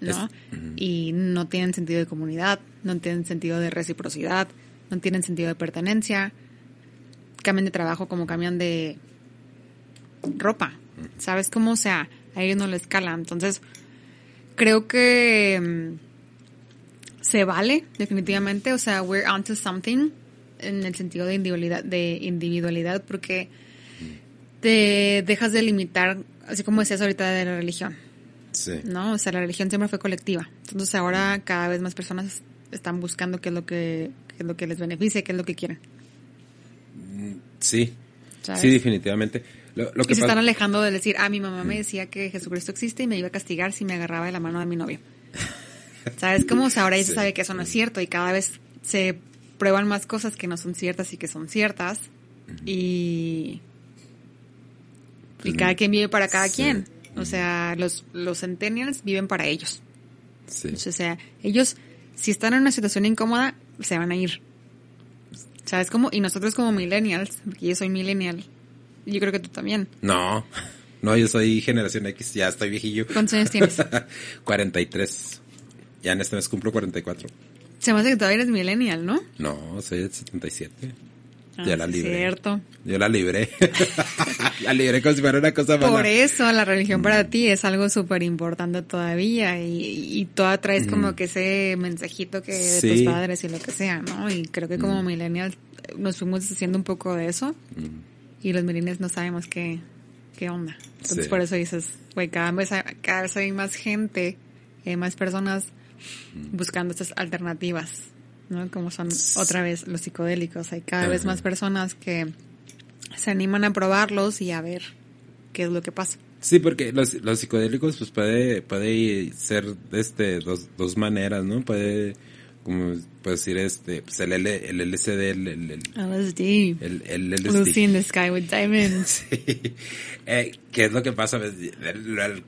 ¿No? Y no tienen sentido de comunidad, no tienen sentido de reciprocidad, no tienen sentido de pertenencia. Cambian de trabajo como cambian de ropa. ¿Sabes cómo? O sea, a ellos no les escala. Entonces, creo que mm, se vale, definitivamente. O sea, we're onto something en el sentido de individualidad, de individualidad porque te dejas de limitar, así como decías ahorita de la religión. Sí. ¿No? O sea, la religión siempre fue colectiva. Entonces ahora cada vez más personas están buscando qué es lo que, qué es lo que les beneficia, qué es lo que quieren. Sí. Sí, definitivamente. Lo, que se están alejando de decir, ah, mi mamá me decía que Jesucristo existe y me iba a castigar si me agarraba de la mano de mi novio. ¿Sabes cómo? O sea, ahora ella sabe que eso no es cierto y cada vez se prueban más cosas que no son ciertas y que son ciertas. Y. Y cada quien vive para cada quien. O sea, los, los centennials viven para ellos. Sí. O sea, ellos, si están en una situación incómoda, se van a ir. ¿Sabes cómo? Y nosotros como millennials, porque yo soy millennial, yo creo que tú también. No, no, yo soy generación X, ya estoy viejillo. ¿Cuántos años tienes? 43. Ya en este mes cumplo 44. Se me hace que todavía eres millennial, ¿no? No, soy de 77. Ah, ya la libré. Cierto. Yo la libré. la libré como si fuera una cosa mala. Por eso la religión para mm. ti es algo súper importante todavía y, y toda traes como mm. que ese mensajito que de tus padres y lo que sea, ¿no? Y creo que como mm. millennials nos fuimos haciendo un poco de eso y los millennials no sabemos qué, qué onda. Entonces por eso dices, güey, cada vez, cada vez hay más gente, hay más personas buscando estas alternativas, ¿no? Como son otra vez los psicodélicos. Hay cada vez más personas que se animan a probarlos y a ver qué es lo que pasa. Sí, porque los, los psicodélicos pues puede, puede ser de este, dos, dos maneras, ¿no? Puede como puedo decir este pues el, L, el LSD el, el, el, LSD el, el LSD Lucy in the Sky with Diamonds sí. eh, ¿qué es lo que pasa? Pues el,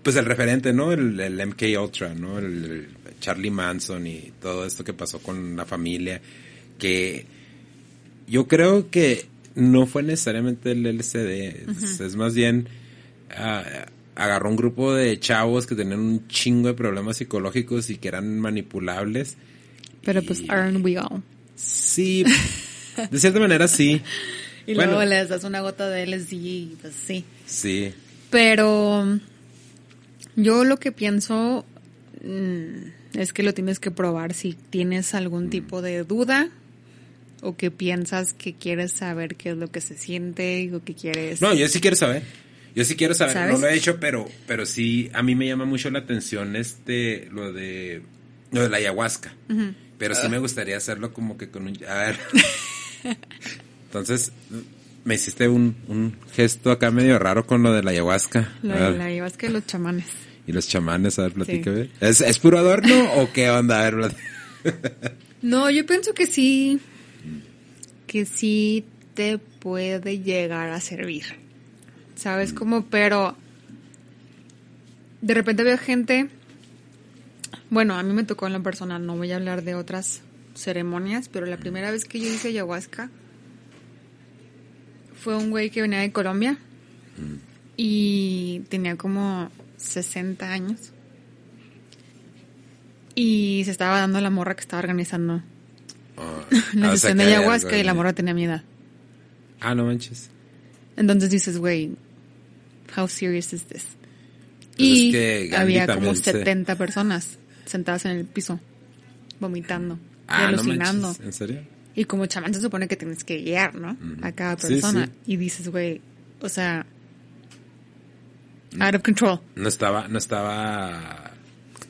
pues el referente ¿no? el, MK Ultra ¿no? El, Charlie Manson y todo esto que pasó con la familia que yo creo que no fue necesariamente el LSD es, más bien uh, agarró un grupo de chavos que tenían un chingo de problemas psicológicos y que eran manipulables. Pero pues aren't we all? Sí, de cierta manera sí. y luego les das una gota de LSD y pues sí. Sí. Pero yo lo que pienso mm, es que lo tienes que probar si tienes algún tipo de duda o que piensas que quieres saber qué es lo que se siente o que quieres... No, yo sí quiero saber. Yo sí quiero saber, no lo he hecho, pero, pero sí, a mí me llama mucho la atención este, lo de Lo de la ayahuasca. Pero sí me gustaría hacerlo como que con un... A ver. Entonces, me hiciste un, un gesto acá medio raro con lo de la ayahuasca. Lo de la ayahuasca y los chamanes. Y los chamanes, a ver, platícame. ¿Es, ¿Es puro adorno o qué onda? A ver, platícame. No, yo pienso que sí, que sí te puede llegar a servir. ¿Sabes cómo? Pero de repente veo gente, bueno, a mí me tocó en lo personal, no voy a hablar de otras ceremonias, pero la primera vez que yo hice ayahuasca fue un güey que venía de Colombia y tenía como 60 años. Y se estaba dando la morra que estaba organizando Ah, la o sea, sesión de ayahuasca algo y la morra tenía mi edad. Ah, no manches. Entonces dices, güey, how serious is this? Pues y es que había como también se- 70 personas sentadas en el piso, vomitando, Ah, no alucinando. manches. ¿En serio? y como chamán se supone que tienes que guiar, ¿no? A cada Sí, persona. sí. Y dices, güey, o sea, out of control. No estaba, no estaba...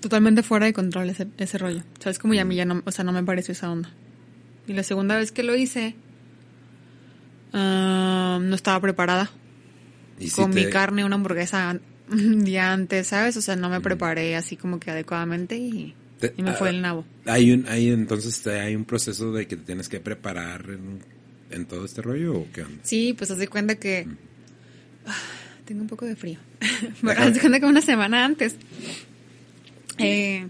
Totalmente fuera de control ese, ese rollo. ¿Sabes? Como ya a mí ya no, o sea, no me pareció esa onda. Y la segunda vez que lo hice, ah, no estaba preparada. Y con mi carne, una hamburguesa un día antes, ¿sabes? O sea, no me preparé así como que adecuadamente y, Te- y me fue ah, el nabo. Hay un, hay entonces hay un proceso de que te tienes que preparar en, en todo este rollo o qué onda? Sí, pues haz de cuenta que tengo un poco de frío. Haz de cuenta que una semana antes. Eh,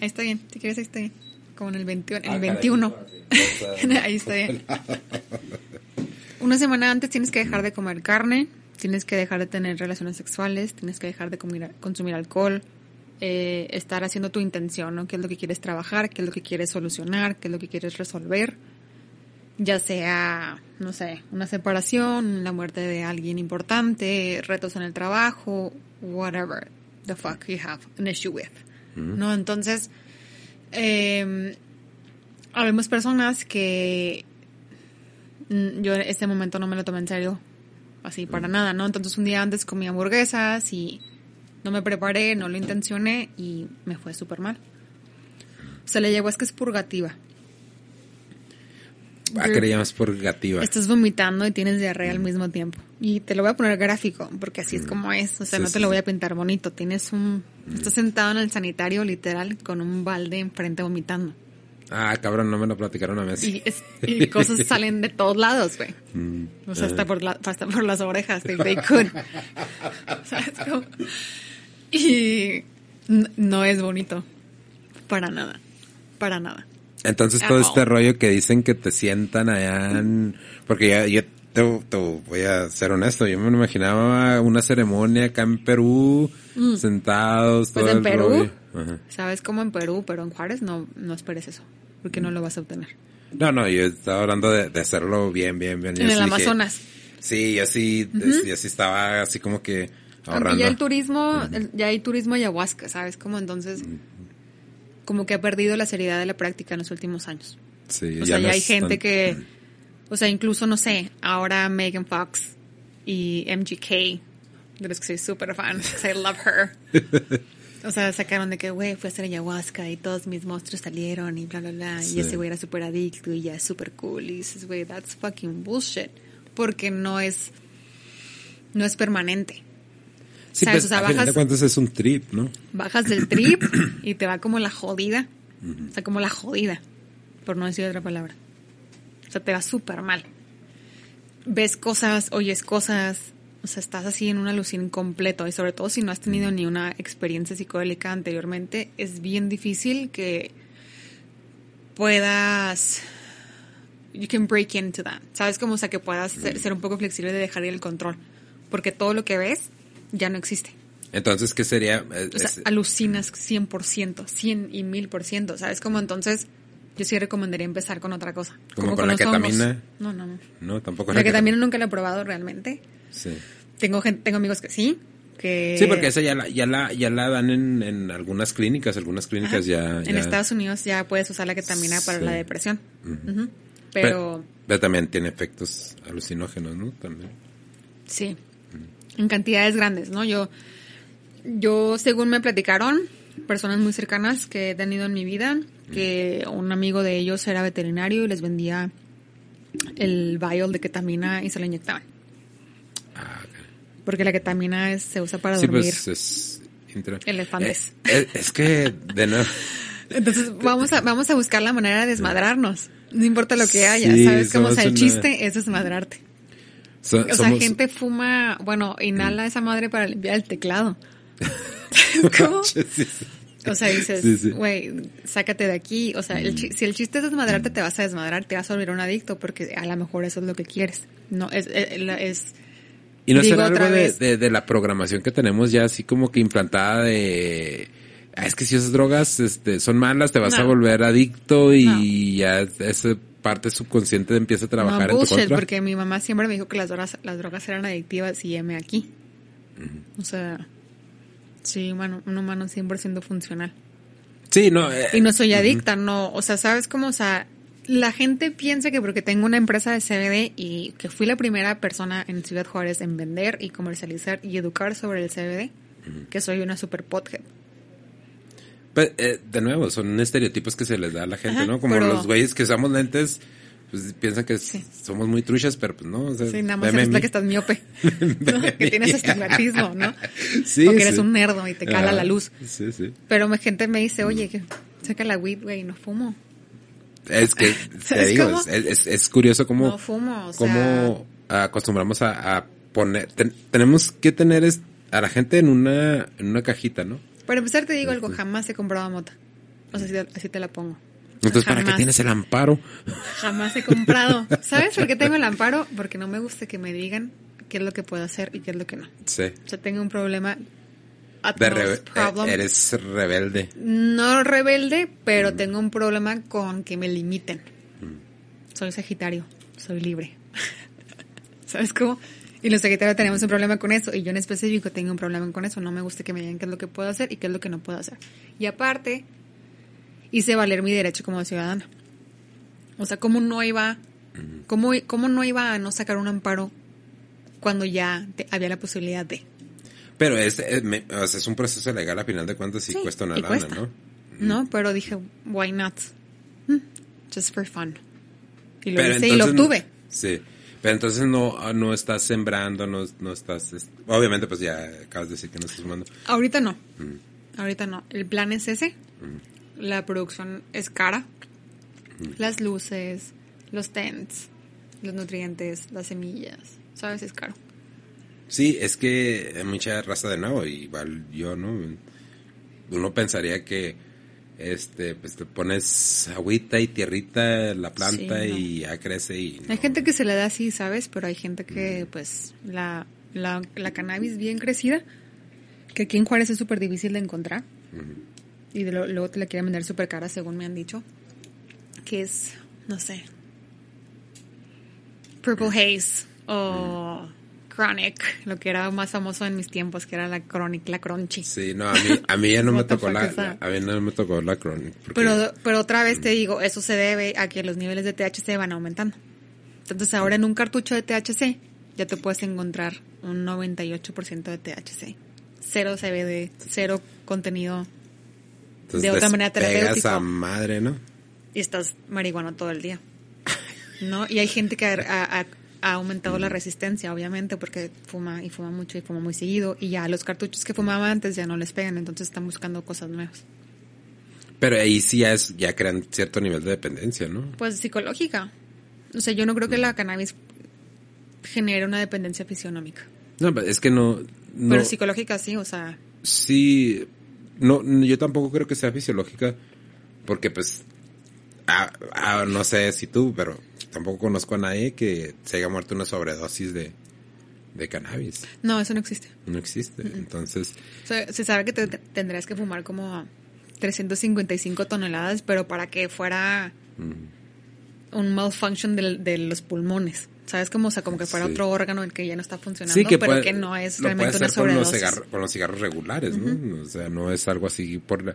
ahí está bien, si quieres ahí está bien. Como en el 21. Ah, El 21. ahí está bien. Una semana antes tienes que dejar de comer carne, tienes que dejar de tener relaciones sexuales, tienes que dejar de comer- consumir alcohol, eh, estar haciendo tu intención, ¿no? ¿Qué es lo que quieres trabajar? ¿Qué es lo que quieres solucionar? ¿Qué es lo que quieres resolver? Ya sea, no sé, una separación, la muerte de alguien importante, retos en el trabajo, whatever the fuck you have an issue with. ¿No? Entonces, eh, habemos personas que yo en este momento no me lo tomé en serio, así para nada, ¿no? Entonces un día antes comí hamburguesas y no me preparé, no lo intencioné y me fue súper mal. Se le llegó es que es purgativa. Ah, que le llamas purgativa. Estás vomitando y tienes diarrea al mismo tiempo. Y te lo voy a poner gráfico, porque así es como es. O sea, Sí, no sí, te lo voy a pintar bonito. Tienes un... Estás sentado en el sanitario, literal, con un balde enfrente vomitando. Ah, cabrón, no me lo platicaron a mí. Y, es- y cosas salen de todos lados, güey. Mm, O sea, ah. hasta por, la, hasta por las orejas. ¿Sabes cómo? Y no es bonito. Para nada. Para nada. Entonces At todo este rollo que dicen que te sientan allá en... Porque ya, yo te, te voy a ser honesto, yo me imaginaba una ceremonia acá en Perú, sentados, todo Mm. Pues en el Perú, rollo. ¿sabes cómo en Perú? Pero en Juárez no, no esperes eso. Porque no lo vas a obtener. No, no, yo estaba hablando de, de hacerlo bien, bien, bien. Yo En el dije- Amazonas. sí, yo sí, es- yo sí estaba así como que Aunque ahorrando. ya el turismo, el- ya hay turismo ayahuasca, ¿sabes? Como entonces, como que ha perdido la seriedad de la práctica en los últimos años. Sí, O sea, ya hay gente tan- que, o sea, incluso, no sé, ahora Megan Fox y MGK, de los que soy súper fan, I love her. O sea, sacaron de que, güey, fue a hacer ayahuasca y todos mis monstruos salieron y bla, bla, bla. Sí. Y ese güey era súper adicto y ya es súper cool. Y dices, güey, that's fucking bullshit. Porque no es, no es permanente. Sí, ¿sabes? pues, O sea, final de bajas- cuentas es un trip, ¿no? Bajas del trip y te va como la jodida. O sea, como la jodida, por no decir otra palabra. O sea, te va súper mal. Ves cosas, oyes cosas, o sea, estás así en un alucín completo. Y sobre todo si no has tenido ni una experiencia psicodélica anteriormente, es bien difícil que puedas... You can break into that. ¿Sabes? Como, o sea, que puedas ser, ser un poco flexible de dejar ir el control. Porque todo lo que ves ya no existe. Entonces, ¿qué sería? Eh, O sea, es- alucinas 100%, 100 y 1000%, ¿sabes? Como entonces, yo sí recomendaría empezar con otra cosa. ¿Como con la los hongos. ketamina? No, no, no. no, tampoco La también nunca la he probado realmente. Sí. Tengo gente, tengo amigos que sí, que... Sí, porque esa ya la, ya la, ya la dan en, en algunas clínicas, algunas clínicas ya, En Estados Unidos ya puedes usar la ketamina para la depresión. Ujú. Pe- Pero, pero también tiene efectos alucinógenos, ¿no? También. sí, en cantidades grandes, ¿no? Yo, yo según me platicaron, personas muy cercanas que he tenido en mi vida, que un amigo de ellos era veterinario y les vendía el vial de ketamina y se lo inyectaban. Ah. Porque la ketamina es- se usa para Sí, dormir pues es... elefantes. Eh, eh, es que, de nuevo... Entonces vamos a, vamos a buscar la manera de desmadrarnos. No importa lo que haya, Sí, ¿sabes? Como o sea, el una- chiste es desmadrarte. So- O sea, gente fuma, bueno, inhala esa madre para limpiar el teclado. ¿Cómo? Sí, sí. O sea, dices, sí. güey, sácate de aquí. O sea, el chi- si el chiste es desmadrarte, te vas a desmadrar, te vas a volver un adicto porque a lo mejor eso es lo que quieres. No, es, es, es- Y no será algo de, vez. de, de la programación que tenemos ya así como que implantada de... "Ah, Es que si esas drogas este, son malas, te vas No. a volver adicto y ya esa parte subconsciente empieza a trabajar no en tu bullshit, contra. porque mi mamá siempre me dijo que las drogas, las drogas eran adictivas y heme aquí. O sea, sí, humano, un humano 100% funcional. Sí, no. eh, Y no soy adicta, no, o sea, ¿sabes cómo? O sea, la gente piensa que porque tengo una empresa de CBD y que fui la primera persona en Ciudad Juárez en vender y comercializar y educar sobre el CBD, que soy una super pothead. Pues, eh, de nuevo, son estereotipos que se les da a la gente, Ajá, ¿no? Como pero- los güeyes que usamos lentes, pues piensan que Sí. somos muy truchas, pero pues no. O sea, Sí, nada más mí. que estás miope, ¿no? que tienes estigmatismo, ¿no? Sí, o que eres sí. un nerdo y te cala la luz. Sí, sí. Pero me, gente me dice, oye, que saca la weed, güey, no fumo. Es que, te ¿Sabes digo, es, es, es curioso cómo, No fumo, o cómo acostumbramos a, a poner, ten- tenemos que tener a la gente en una, en una cajita, ¿no? Para empezar te digo algo, jamás he comprado mota. O sea, así te, así te la pongo. Entonces, ¿para qué tienes el amparo? Jamás he comprado. ¿Sabes por qué tengo el amparo? Porque no me gusta que me digan qué es lo que puedo hacer y qué es lo que no. Sí. O sea, tengo un problema. De utmost rebe- problem. eh, eres rebelde. No rebelde, Mm. pero tengo un problema con que me limiten. Soy Sagitario, soy libre. ¿Sabes cómo? Y los Sagitarios tenemos un problema con eso, y yo en específico tengo un problema con eso. No me gusta que me digan qué es lo que puedo hacer y qué es lo que no puedo hacer. Y aparte, hice valer mi derecho como ciudadana. O sea, ¿cómo no iba, cómo, cómo no iba a no sacar un amparo cuando ya te- había la posibilidad de? Pero es, es, es un proceso legal a final de cuentas y Sí, cuesta una y lana, cuesta. ¿no? No, pero dije, why not? Hmm, just for fun. Y lo Pero hice y lo obtuve. Sí. Pero entonces no, no estás sembrando, no, no estás... es- obviamente, pues ya acabas de decir que no estás sumando. Ahorita no. Ahorita no. El plan es ese. La producción es cara. Las luces, los tents, los nutrientes, las semillas. ¿Sabes? Es caro. Sí, es que hay mucha raza de nuevo, igual yo, ¿no? Uno pensaría que este pues te pones agüita y tierrita la planta Sí, no. y ya crece y Hay no. gente que se le da así, ¿sabes? Pero hay gente que, pues, la, la, la cannabis bien crecida, que aquí en Juárez es súper difícil de encontrar. Y de lo- luego te la quieren vender súper cara, según me han dicho. Que es, no sé, Purple Haze o Chronic, lo que era más famoso en mis tiempos, que era la Chronic, la Crunchy. Sí, no, a mí, a mí ya no me tocó la, a mí no me tocó la chronic. porque- Pero, pero otra vez te digo, eso se debe a que los niveles de THC van aumentando. Entonces ahora en un cartucho de THC ya te puedes encontrar un 98% de THC. Cero CBD, cero contenido entonces de otra manera despegas terapéutico. a madre, ¿no? y estás marihuana todo el día. ¿No? Y hay gente que ha- ha aumentado la resistencia, obviamente, porque fuma y fuma mucho y fuma muy seguido. Y ya los cartuchos que fumaba antes ya no les pegan, entonces están buscando cosas nuevas. Pero ahí sí ya es, ya crean cierto nivel de dependencia, ¿no? Pues psicológica. O sea, yo no creo que la cannabis genere una dependencia fisionómica. No, pero es que no, no Pero psicológica sí, o sea, sí, no, yo tampoco creo que sea fisiológica, porque pues, ah, ah, no sé si tú, pero tampoco conozco a nadie que se haya muerto una sobredosis de, de cannabis. no, eso no existe. No existe. Entonces, se sabe que te, te- tendrías que fumar como 355 toneladas, pero para que fuera un malfunction del- de, los pulmones. ¿Sabes? Como, o sea, como que fuera Sí. otro órgano el que ya no está funcionando, sí que pero puede- que no es realmente una hacer con los, sobredosis. cigarros, con los cigarros regulares, ¿no? O sea, no es algo así por la,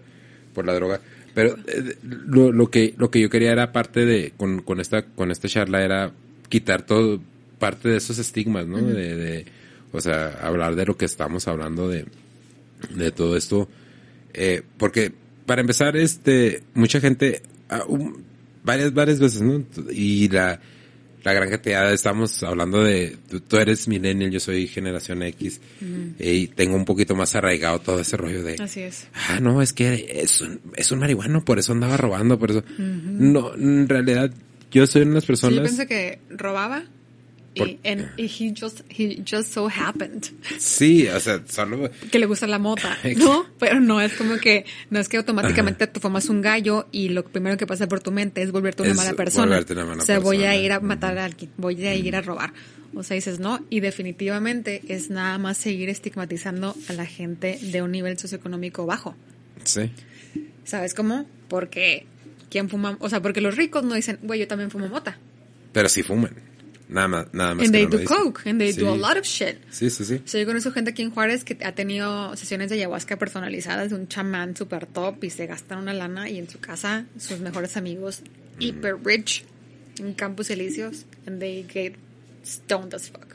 por la droga. Pero eh, lo, lo que lo que yo quería era parte de con, con esta con esta charla era quitar todo parte de esos estigmas, ¿no? de, de- o sea, hablar de lo que estamos hablando de de todo esto Eh, porque para empezar, este, mucha gente, ah, varias, varias veces, ¿no? Y la, la gran cantidad, estamos hablando de, tú, tú eres millennial, yo soy generación X, y tengo un poquito más arraigado todo ese rollo de, Así es. ah, no, es que es un, es un marihuano, por eso andaba robando, por eso. No, en realidad, yo soy una de las Sí, personas. yo pensé que robaba Por- y, and- he just he just so happened Sí, o sea, solo, que le gusta la mota, ¿no? Pero no es como que no es que automáticamente tú fumas un gallo y lo primero que pasa por tu mente es volverte una Es mala persona. volverte una mala o sea, voy a ir a matar a alguien, voy a ir a robar. O sea, dices, no, y definitivamente es nada más seguir estigmatizando a la gente de un nivel socioeconómico bajo. sí. ¿Sabes cómo? Porque quién fuma, o sea, porque los ricos no dicen, güey, yo también fumo mota. Pero sí fuman. Nada más, nada más. And they no do coke, and they Sí. do a lot of shit. Sí, sí, sí. O sea, yo conozco gente aquí en Juárez que ha tenido sesiones de ayahuasca personalizadas de un chamán super top y se gastan una lana y en su casa sus mejores amigos hyper rich en Campos Elíseos and they get stoned as fuck.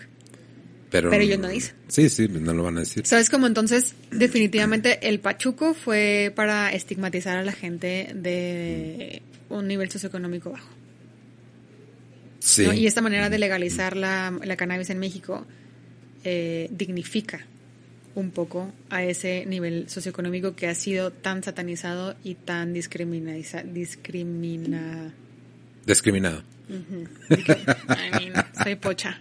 Pero, Pero ellos no dicen. Sí, sí, no lo van a decir. ¿Sabes cómo entonces definitivamente el pachuco fue para estigmatizar a la gente de un nivel socioeconómico bajo? Sí. ¿no? Y esta manera de legalizar la, la cannabis en México eh, dignifica un poco a ese nivel socioeconómico que ha sido tan satanizado y tan discriminaliza, discrimina... Discriminado. I mean, soy pocha.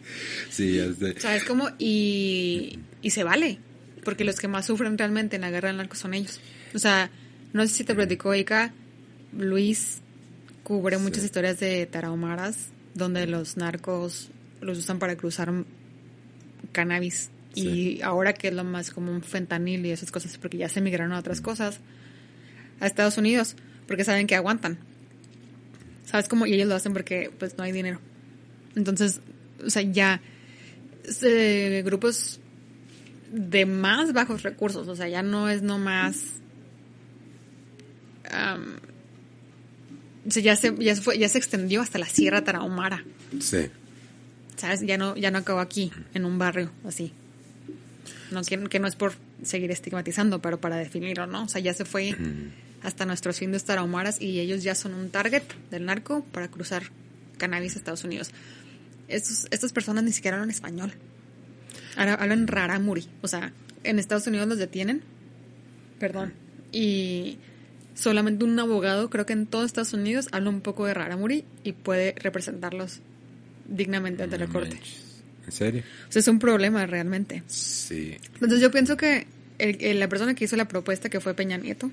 Sí, ya sé. ¿Sabes cómo? Y, y se vale, porque los que más sufren realmente en la guerra del narco son ellos. O sea, no sé si te platicó Ika, Luis cubre muchas historias de tarahumaras donde los narcos los usan para cruzar cannabis. Y ahora que es lo más común fentanil y esas cosas, porque ya se migraron a otras cosas, a Estados Unidos, porque saben que aguantan. ¿Sabes cómo? Y ellos lo hacen porque pues no hay dinero. Entonces, o sea, ya eh, grupos de más bajos recursos, o sea, ya no es nomás am, o sea, ya se ya se, fue- ya se extendió hasta la Sierra Tarahumara, Sí. ¿sabes? Ya no ya no acabó aquí en un barrio así. No que, que no es por seguir estigmatizando, pero para definirlo, ¿no? O sea, ya se fue hasta nuestros findes tarahumaras y ellos ya son un target del narco para cruzar cannabis a Estados Unidos. Estos, estas personas ni siquiera hablan español. Ahora hablan rarámuri. O sea, en Estados Unidos los detienen. Perdón. Y solamente un abogado, creo que en todo Estados Unidos, habla un poco de rarámuri y puede representarlos dignamente ante la corte. ¿En serio? O sea, es un problema realmente. Sí. Entonces yo pienso que el- el- la persona que hizo la propuesta, que fue Peña Nieto,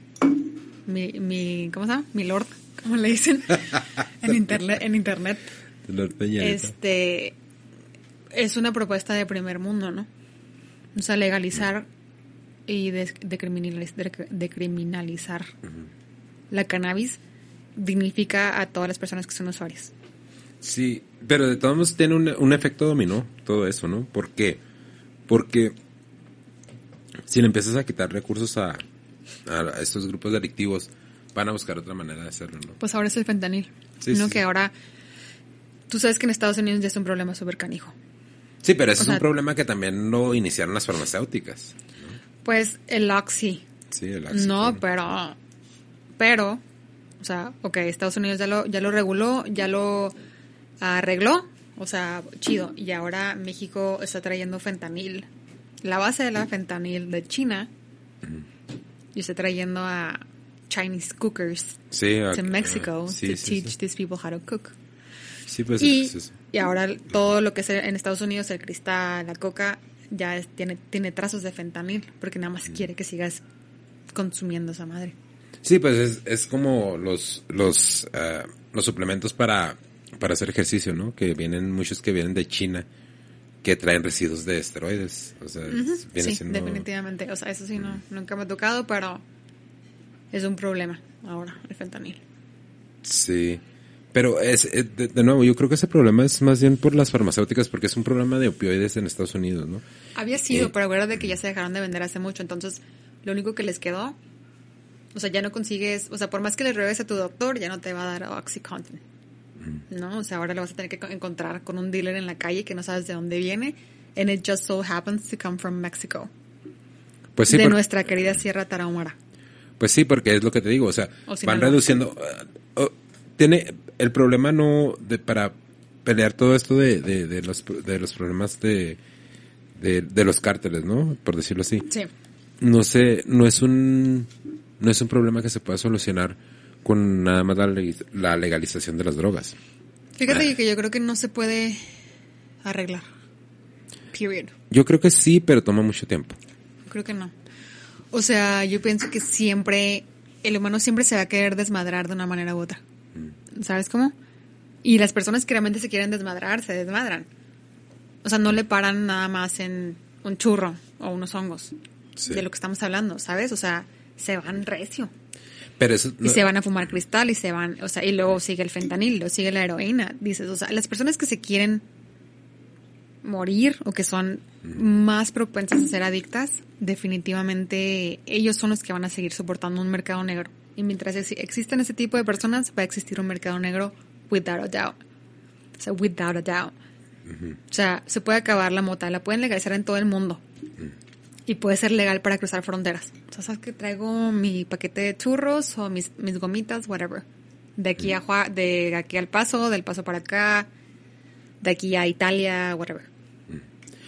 mi, mi ¿cómo se llama? Mi lord, como le dicen en internet, en internet, Lord Peña Nieto. este, es una propuesta de primer mundo, ¿no? O sea, legalizar y decriminalizar la cannabis dignifica a todas las personas que son usuarias. Sí, pero de todos modos tiene un, un efecto dominó todo eso, ¿no? ¿Por qué? Porque si le empiezas a quitar recursos a, a estos grupos delictivos, van a buscar otra manera de hacerlo, ¿no? Pues ahora es el fentanil. Sí, no sí, que sí. ahora... Tú sabes que en Estados Unidos ya es un problema súper canijo. Sí, pero ese O es sea- un problema que también lo iniciaron las farmacéuticas. Pues el Oxy. Sí, el No, oxígeno. pero... Pero... O sea, ok, Estados Unidos ya lo, ya lo reguló, ya lo arregló. O sea, chido. Y ahora México está trayendo fentanil. La base de la fentanil de China. Y está trayendo a Chinese cookers Sí, to Mexico sí, to sí, teach these people how to cook. Sí, pues y, es- es- y ahora todo lo que es en Estados Unidos, el cristal, la coca, ya es- tiene, tiene trazos de fentanil, porque nada más quiere que sigas consumiendo esa madre. Sí, pues es, es como los los ah, los suplementos para para hacer ejercicio, ¿no? Que vienen muchos que vienen de China que traen residuos de esteroides, o sea, es- viene sí, siendo definitivamente. O sea, eso sí, no, nunca me ha tocado, pero es un problema ahora, el fentanil. Sí. Pero es, eh, de, de nuevo, yo creo que ese problema es más bien por las farmacéuticas, porque es un problema de opioides en Estados Unidos, ¿no? Había sido, Eh. pero acuérdate que ya se dejaron de vender hace mucho, entonces lo único que les quedó, o sea, ya no consigues, o sea, por más que le reves a tu doctor, ya no te va a dar Oxycontin. ¿No? O sea, ahora lo vas a tener que co- encontrar con un dealer en la calle que no sabes de dónde viene, and it just so happens to come from Mexico. Pues sí, de por- nuestra querida Sierra Tarahumara. Pues sí, porque es lo que te digo, o sea, O si van no reduciendo. Tiene el problema no de para pelear todo esto de, de, de los de los problemas de, de de los cárteles, ¿no? Por decirlo así. Sí. No sé, no es un no es un problema que se pueda solucionar con nada más la, la legalización de las drogas. Fíjate que yo creo que no se puede arreglar. Period. Yo creo que sí, pero toma mucho tiempo. Creo que no. O sea, yo pienso que siempre, el humano siempre se va a querer desmadrar de una manera u otra. ¿Sabes cómo? Y las personas que realmente se quieren desmadrar, se desmadran. O sea, no le paran nada más en un churro o unos hongos. Sí. De lo que estamos hablando, ¿sabes? O sea, se van recio. Pero eso Y no- se van a fumar cristal y se van, o sea, y luego sigue el fentanil, luego sigue la heroína. Dices, o sea, las personas que se quieren morir o que son más propensas a ser adictas, definitivamente ellos son los que van a seguir soportando un mercado negro. Y mientras ex- existan ese tipo de personas, va a existir un mercado negro without a doubt. O sea, without a doubt. O sea, se puede acabar la mota, la pueden legalizar en todo el mundo. Y puede ser legal para cruzar fronteras. O sea, sabes que traigo mi paquete de churros o mis, mis gomitas, whatever. De aquí a Jua- de aquí al paso, del paso para acá, de aquí a Italia, whatever.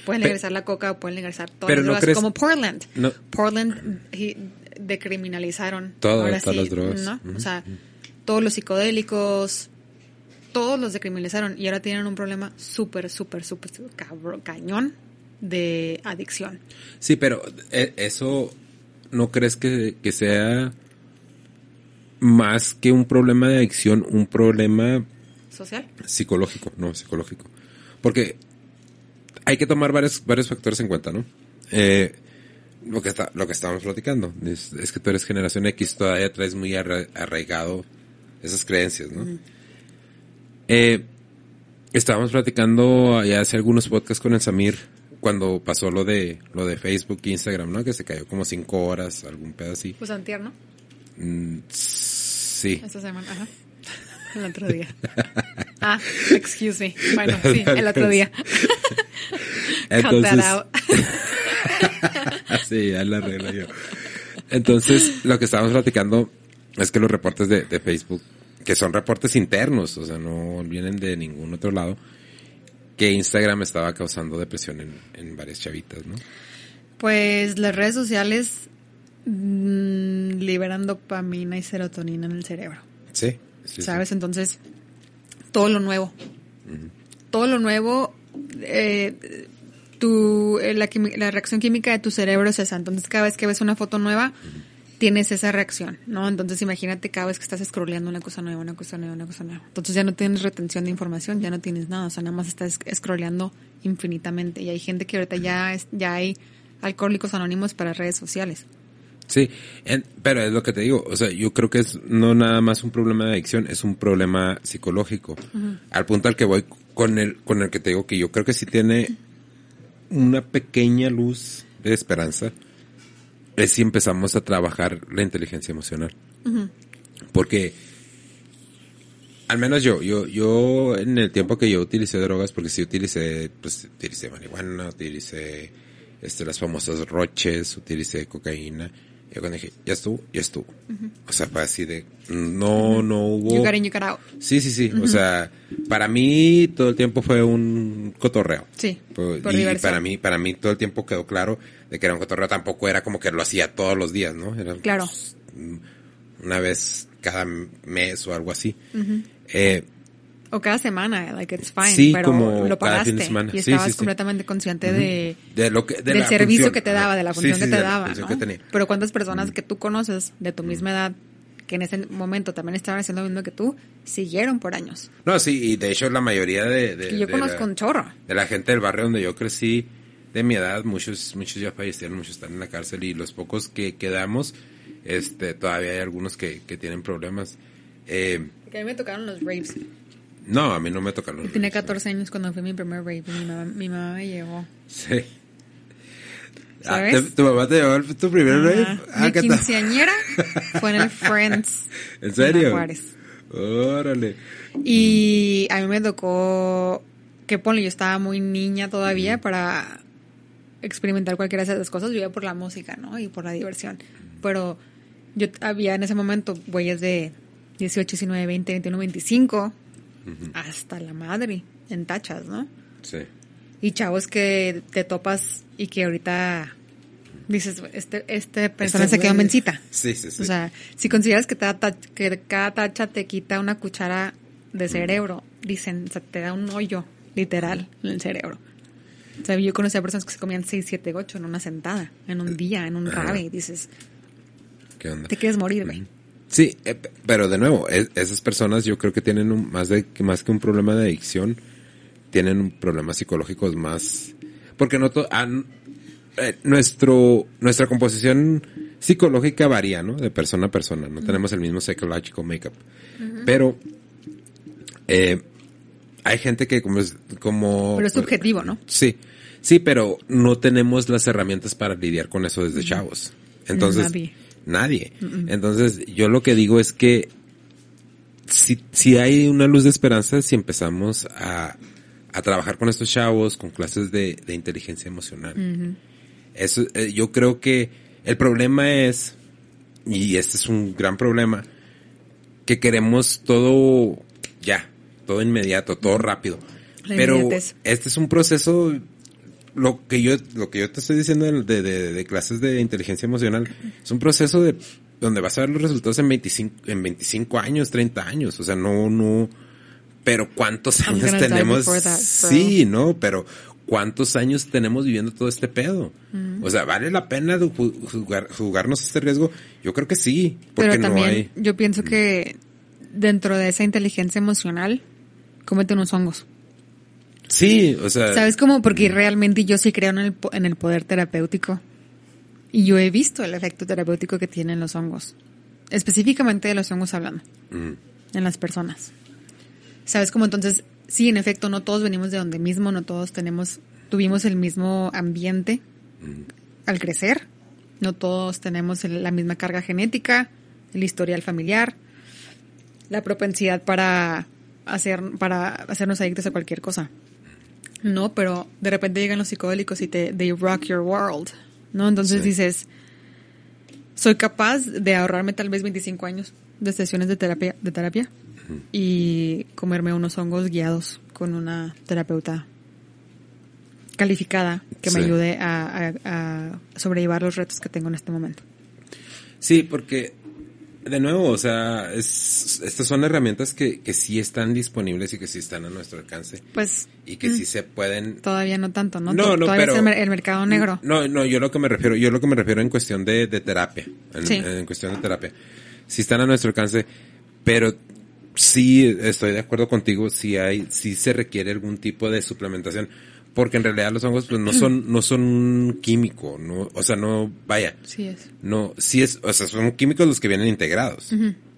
Pueden legalizar la coca pueden legalizar Pero las no crees- como Portland. No. Portland he- decriminalizaron. Todas sí, las drogas. O sea, todos los psicodélicos, todos los decriminalizaron y ahora tienen un problema súper, súper, súper cañón de adicción. Sí, pero eh, eso no crees que, que sea más que un problema de adicción, un problema social. psicológico, no psicológico. Porque hay que tomar varios, varios factores en cuenta, ¿no? Eh, lo que está, lo que estábamos platicando, es, es que tú eres generación X, todavía traes muy arra- arraigado esas creencias, ¿no? Eh, estábamos platicando ya hace algunos podcasts con el Samir cuando pasó lo de lo de Facebook e Instagram, ¿no? Que se cayó como cinco horas, algún pedo así. Pues antier, ¿no? Mm, sí. Esta semana, ajá. El otro día. Ah, excuse me. Bueno, sí, el otro día. Cut that Entonces, out. Sí, ya la arreglo yo. Entonces, lo que estábamos platicando es que los reportes de, de Facebook, que son reportes internos, o sea, no vienen de ningún otro lado, que Instagram estaba causando depresión en, en varias chavitas, ¿no? Pues las redes sociales mm, liberan dopamina y serotonina en el cerebro. Sí. sí, sí. ¿Sabes? Entonces, todo lo nuevo. Todo lo nuevo, eh, tu, eh, la, la reacción química de tu cerebro es esa. Entonces, cada vez que ves una foto nueva, tienes esa reacción, ¿no? Entonces, imagínate cada vez que estás scrolleando una cosa nueva, una cosa nueva, una cosa nueva. Entonces, ya no tienes retención de información, ya no tienes nada. O sea, nada más estás scrolleando infinitamente. Y hay gente que ahorita ya, es, ya hay alcohólicos anónimos para redes sociales. Sí, en- pero es lo que te digo, o sea, yo creo que es no nada más un problema de adicción, es un problema psicológico. Al punto al que voy con el, con el que te digo que yo creo que sí tiene una pequeña luz de esperanza, es si empezamos a trabajar la inteligencia emocional. Porque, al menos yo, yo, yo en el tiempo que yo utilicé drogas, porque sí utilicé, pues utilicé marihuana, utilicé este, las famosas roches, utilicé cocaína. Y cuando dije, ya estuvo, ya estuvo. O sea, fue así de, no, no hubo. You got in, you got out. Sí, sí, sí. O sea, para mí todo el tiempo fue un cotorreo. Sí, Pues, por y diversión. para mí, para mí todo el tiempo quedó claro de que era un cotorreo. Tampoco era como que lo hacía todos los días, ¿no? Era Claro. pues, una vez cada mes o algo así. eh, O cada semana, like it's fine, Sí, pero como lo cada pagaste fin de y Sí, estabas sí, completamente consciente de, de lo que, de del servicio función. que te daba, de la función que te daba, ¿no? que. Pero cuántas personas que tú conoces de tu misma edad que en ese momento también estaban haciendo lo mismo que tú, siguieron por años. No, sí, y de hecho la mayoría de, de, Y yo de conozco la, un chorro. de la gente del barrio donde yo crecí, de mi edad, muchos, muchos ya fallecieron, muchos están en la cárcel y los pocos que quedamos, este, todavía hay algunos que, que tienen problemas. Eh, Porque a mí me tocaron los rapes. No, a mí no me tocan los Tenía 14 años cuando fue mi primer rape y mi mamá, mi mamá me llevó. Sí. Ah, ¿Sabes? ¿te- ¿Tu mamá te llevó tu primer Ajá. rave? Ah, mi quinceañera fue en el Friends. ¿En serio? la Juárez. Órale. Y a mí me tocó que ponle, yo estaba muy niña todavía para experimentar cualquiera de esas cosas. Yo iba por la música, ¿no? Y por la diversión. Pero yo había en ese momento güeyes de 18, 19, 20, 21, 25, hasta la madre, en tachas, ¿no? Sí. Y chavos que te topas y que ahorita dices, este, este persona Este se quedó mencita. Sí, sí, sí. O sea, si consideras que, cada ta- que cada tacha te quita una cuchara de cerebro, dicen, o sea, te da un hoyo, literal, en el cerebro. O sea, yo conocía personas que se comían 6, 7, 8 en una sentada, en un día, en un rave, y dices, ¿Qué onda? te quieres morir, güey. Sí, eh, pero de nuevo, es- esas personas yo creo que tienen un- más de más que un problema de adicción, tienen un problemas psicológicos más porque no to- eh, nuestro nuestra composición psicológica varía, ¿no? De persona a persona, no tenemos el mismo psychological makeup. Pero eh, hay gente que como es como Pero es subjetivo, ¿no? Sí, sí, pero no tenemos las herramientas para lidiar con eso desde chavos. Entonces, Nadie. Entonces, yo lo que digo es que si, si hay una luz de esperanza, si empezamos a, a trabajar con estos chavos, con clases de, de inteligencia emocional. Eso, eh, yo creo que el problema es, y este es un gran problema, que queremos todo ya, todo inmediato, todo rápido. La Pero inmediatez. este es un proceso, lo que yo, lo que yo te estoy diciendo de, de, de clases de inteligencia emocional, es un proceso de donde vas a ver los resultados en 25, en 25 años, 30 años, o sea, no, no, pero cuántos años tenemos, that, sí, no, pero cuántos años tenemos viviendo todo este pedo. O sea, ¿vale la pena jugar, jugarnos este riesgo? Yo creo que sí, porque Pero no también hay. yo pienso que dentro de esa inteligencia emocional, cómete unos hongos. Sí, o sea, ¿Sabes cómo? Porque realmente yo sí creo en el, en el poder terapéutico. Y yo he visto el efecto terapéutico que tienen los hongos. Específicamente de los hongos hablando. mm, En las personas. ¿Sabes cómo? Entonces, sí, en efecto, no todos venimos de donde mismo, no todos tenemos, tuvimos el mismo ambiente al crecer. No todos tenemos la misma carga genética, el historial familiar, la propensidad para hacer, para hacernos adictos a cualquier cosa. No, pero de repente llegan los psicodélicos y te, they rock your world, ¿no? Entonces Sí. dices, soy capaz de ahorrarme tal vez 25 años de sesiones de terapia, de terapia y comerme unos hongos guiados con una terapeuta calificada que me ayude a, a- a sobrellevar los retos que tengo en este momento. Sí, porque, de nuevo, o sea, es, estas son herramientas que, que sí están disponibles y que sí están a nuestro alcance Pues y que sí se pueden todavía no tanto, ¿no? No, no, todavía pero- es el, mer- el mercado negro. No, no, yo lo que me refiero, yo lo que me refiero en cuestión de, de terapia, en, Sí. en cuestión de terapia. Si están a nuestro alcance, pero sí estoy de acuerdo contigo, si hay, si se requiere algún tipo de suplementación, porque en realidad los hongos pues no son, no son un químico, no, o sea, no, vaya, Sí es. no, sí es, o sea, son químicos los que vienen integrados,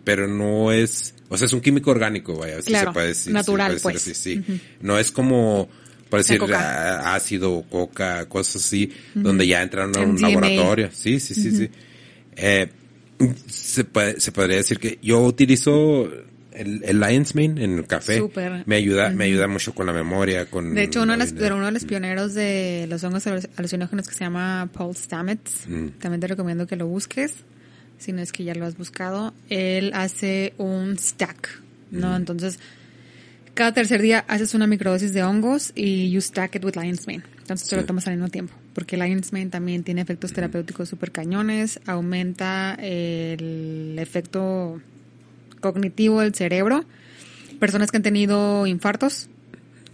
pero no es, o sea, es un químico orgánico, vaya, si Claro, se puede decir, natural, se puede decir pues. así, sí. No es como, por decir, coca. ácido, coca, cosas así, donde ya entraron a un MDMA. laboratorio. Sí, sí, sí, sí. Eh, se, puede, se podría decir que yo utilizo el, el Lion's Mane en el café. Súper. Me ayuda, me ayuda mucho con la memoria, con... De hecho, uno de, los, uno de los pioneros de los hongos alu- alucinógenos que se llama Paul Stamets, Mm. también te recomiendo que lo busques, si no es que ya lo has buscado. Él hace un stack, ¿no? Entonces, cada tercer día haces una microdosis de hongos y you stack it with lion's mane. Entonces te lo Sí. tomas al mismo tiempo. Porque lion's mane también tiene efectos terapéuticos súper cañones, aumenta el efecto cognitivo del cerebro. Personas que han tenido infartos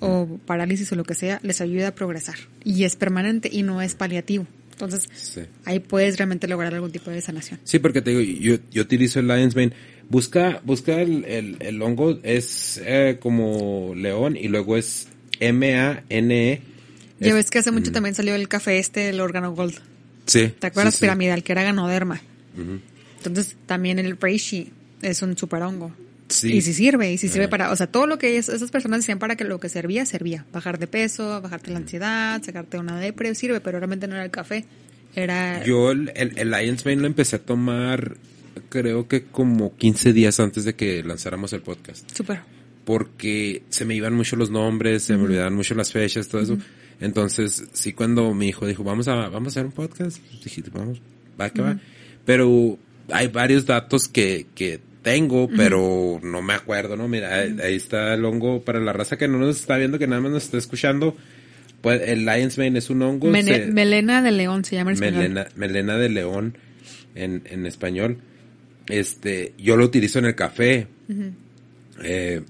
o parálisis o lo que sea, les ayuda a progresar. Y es permanente y no es paliativo. Entonces, Sí. ahí puedes realmente lograr algún tipo de sanación. Sí, porque te digo, yo, yo utilizo el Lion's Mane. Busca, busca el, el, el hongo, es eh, como león y luego es M-A-N-E. Ya Es- ves que hace mucho también salió el café este, el órgano gold. Sí. ¿Te acuerdas? sí, sí. Piramidal, que era ganoderma. Ujú. Entonces, también el reishi es un super hongo. Sí. Y si sirve, y si sirve Ajá. para, o sea, todo lo que es- esas personas decían para que lo que servía, servía. Bajar de peso, bajarte la ansiedad, sacarte una depre, sirve, pero realmente no era el café. Era... Yo el, el, el Lion's Mane lo empecé a tomar creo que como 15 días antes de que lanzáramos el podcast. Súper. Porque se me iban mucho los nombres, se me olvidaban mucho las fechas, todo eso. Entonces, sí, cuando mi hijo dijo, vamos a, vamos a hacer un podcast, pues dije, vamos, va que va. Pero hay varios datos que, que tengo, pero no me acuerdo, ¿no? Mira, ahí, ahí está el hongo para la raza que no nos está viendo, que nada más nos está escuchando. Pues el Lion's Mane es un hongo. Mene- se- melena de león se llama en español. melena, melena de león en, en español. Este, yo lo utilizo en el café. Eh,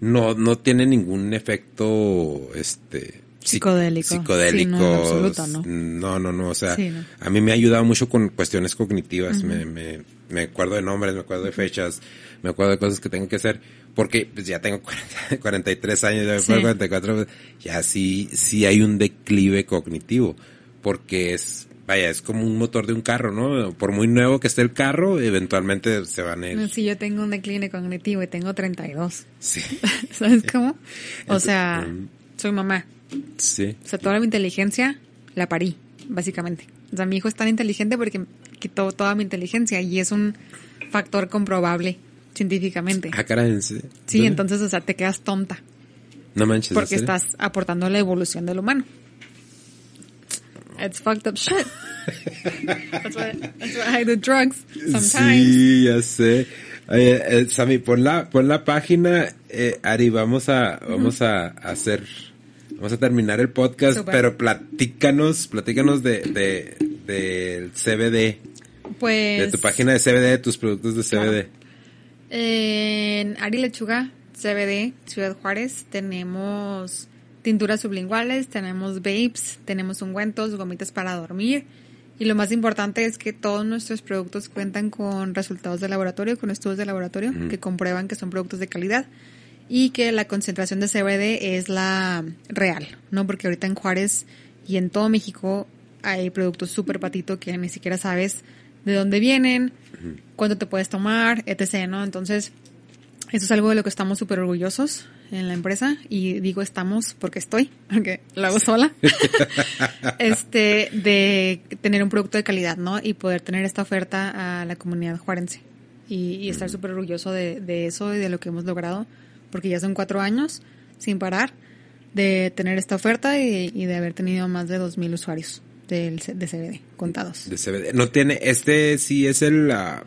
no, no tiene ningún efecto, este, psic- Psicodélico. psicodélico. Sí, no, en absoluto, ¿no? No, no, no, o sea, Sí, no. a mí me ha ayudado mucho con cuestiones cognitivas. me, me, me acuerdo de nombres, me acuerdo de fechas, me acuerdo de cosas que tengo que hacer. Porque pues ya tengo 40 43 años, ya me Sí. puedo 44, ya sí, sí hay un declive cognitivo. Porque es, vaya, es como un motor de un carro, ¿no? Por muy nuevo que esté el carro, eventualmente se van a ir. Sí, yo tengo un decline cognitivo y tengo 32. Sí, ¿Sabes cómo? O sea, Mm. soy mamá. sí. O sea, toda mi inteligencia la parí, básicamente. O sea, mi hijo es tan inteligente porque quitó toda mi inteligencia y es un factor comprobable científicamente. Ah, caray, sí. Sí, entonces, o sea, te quedas tonta No manches. ¿en porque estás aportando a la evolución del humano. It's fucked up shit. That's why, that's why I do drugs sometimes. Sí, ya sé. Oye, eh, Sammy, pon la, pon la página, eh, Ari, vamos a, vamos a hacer, vamos a terminar el podcast, Súper. pero platícanos, platícanos de, de, del CBD, Pues. de tu página de CBD, de tus productos de Claro. CBD. En Ari Lechuga, CBD, Ciudad Juárez, tenemos tinturas sublinguales, tenemos vapes, tenemos ungüentos, gomitas para dormir. Y lo más importante es que todos nuestros productos cuentan con resultados de laboratorio, con estudios de laboratorio que comprueban que son productos de calidad y que la concentración de CBD es la real, ¿no? Porque ahorita en Juárez y en todo México hay productos súper patito que ni siquiera sabes de dónde vienen, cuánto te puedes tomar, etc., ¿no? Entonces, eso es algo de lo que estamos súper orgullosos en la empresa y digo estamos porque estoy, aunque lo hago sola, este, de tener un producto de calidad, ¿no? Y poder tener esta oferta a la comunidad juarense y, y estar súper orgulloso de, de eso y de lo que hemos logrado, porque ya son cuatro años sin parar de tener esta oferta y, y de haber tenido más de 2.000 usuarios del, C- de CBD contados. De CBD. No tiene, este sí es el, ah,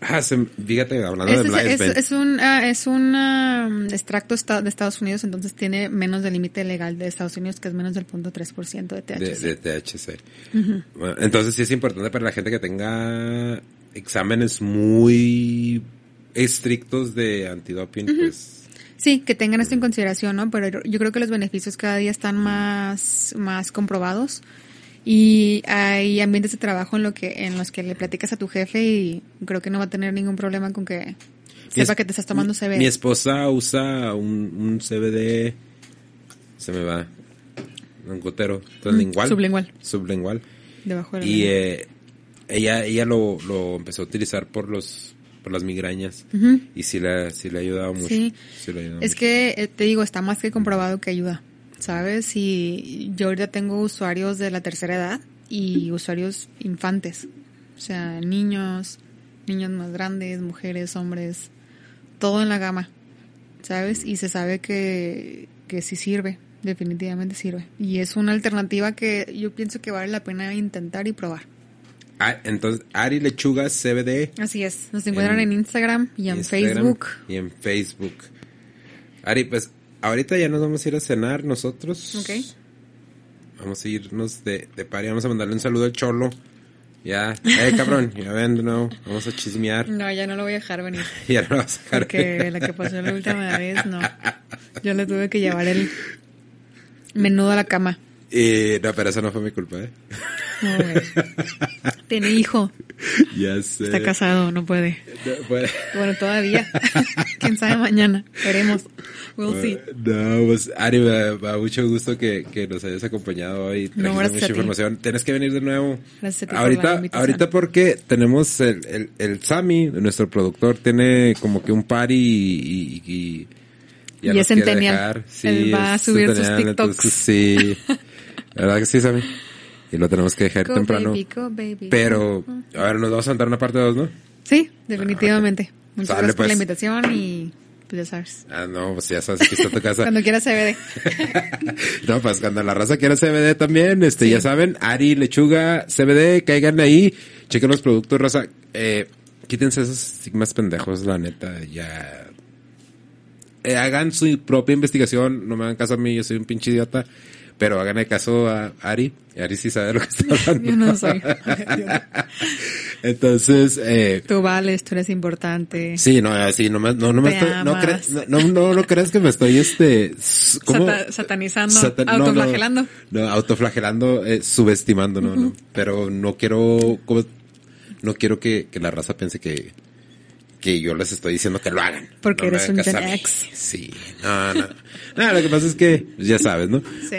ah, se- fíjate, hablando Este de es, Blind es- es un, ah, es un ah, extracto de Estados Unidos, entonces tiene menos del límite legal de Estados Unidos, que es menos del 0.3% de THC. de, de THC. Bueno, entonces sí es importante para la gente que tenga exámenes muy estrictos de antidoping, pues Sí, que tengan esto en consideración, ¿no? Pero yo creo que los beneficios cada día están más, más comprobados y hay ambientes de trabajo en lo que en los que le platicas a tu jefe y creo que no va a tener ningún problema con que sepa que te estás tomando CBD. Mi esposa usa un, un CBD, se me va, un gotero, sublingual. sublingual. Sublingual. debajo de la Y eh, ella, ella lo, lo empezó a utilizar por los por las migrañas y sí le, sí le ha ayudado mucho. Sí. Sí le ha ayudado Es mucho. que eh, te digo, está más que comprobado que ayuda, ¿sabes? Y yo ahorita tengo usuarios de la tercera edad y usuarios infantes, o sea, niños, niños más grandes, mujeres, hombres, todo en la gama, ¿sabes? Y se sabe que, que sí sirve, definitivamente sirve. Y es una alternativa que yo pienso que vale la pena intentar y probar. Ah, entonces, Ari Lechuga CBD. Así es, nos encuentran en, En Instagram y en Instagram Facebook. Y en Facebook. Ari, pues ahorita ya nos vamos a ir a cenar nosotros. Ok. Vamos a irnos de, de party. Vamos a mandarle un saludo al Cholo. Ya, eh, cabrón, ya ven de nuevo. Vamos a chismear. No, ya no lo voy a dejar venir. ya no lo vas a dejar. Porque la que pasó la última vez, no. Yo le tuve que llevar el menudo a la cama. Y, no, pero eso no fue mi culpa, ¿eh? Tiene hijo. ya sé. Está casado, no puede. No, pues, Bueno, todavía. Quién sabe mañana. Veremos. We'll see. no, pues Ari, me da, mucho gusto que, que nos hayas acompañado hoy. No, gracias mucha información. Tienes que venir de nuevo. Gracias a ti por la ahorita, ahorita porque tenemos el, el, el Sammy, nuestro productor, tiene como que un party y, y, y ya Y es dejar. Sí, Él va a subir sus TikToks. entonces sí. La verdad que sí, Sammy. Y lo tenemos que dejar Go, temprano. baby, go, baby. Pero, a ver, nos vamos a sentar una parte dos, ¿no? Sí, definitivamente. Muchas Sale, gracias por pues. la invitación y pues ya sabes. Ah, no, pues ya sabes que está tu casa. Cuando quieras CBD. no, pues cuando la raza quiera CBD también, este, ya saben, Ari, lechuga, CBD, caigan ahí, chequen los productos, raza. Eh, quítense esos estigmas pendejos, la neta, ya. Eh, hagan su propia investigación, no me hagan caso a mí, yo soy un pinche idiota. Pero háganle caso a Ari. Ari sí sabe lo que está hablando. Yo no soy. Entonces, eh, Tú vales, tú eres importante. Sí, no, así, no, me- no, no me estoy, no, cre- no, no, no creas que me estoy, este, ¿cómo? Sata- satanizando, Satan- autoflagelando. No, autoflagelando, eh, subestimando, no, no. Pero no quiero, como- no quiero que, que la raza piense que, que yo les estoy diciendo que lo hagan. Porque No eres un Gen. X. Sí, no, no. No, lo que pasa es que, ya sabes, ¿no? Sí.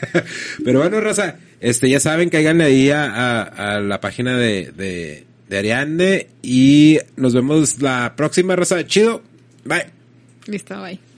Pero bueno, raza, este, ya saben, cáiganle ahí a, a, a la página de, de, de Ariane y nos vemos la próxima, raza. Chido. Bye. Listo, bye.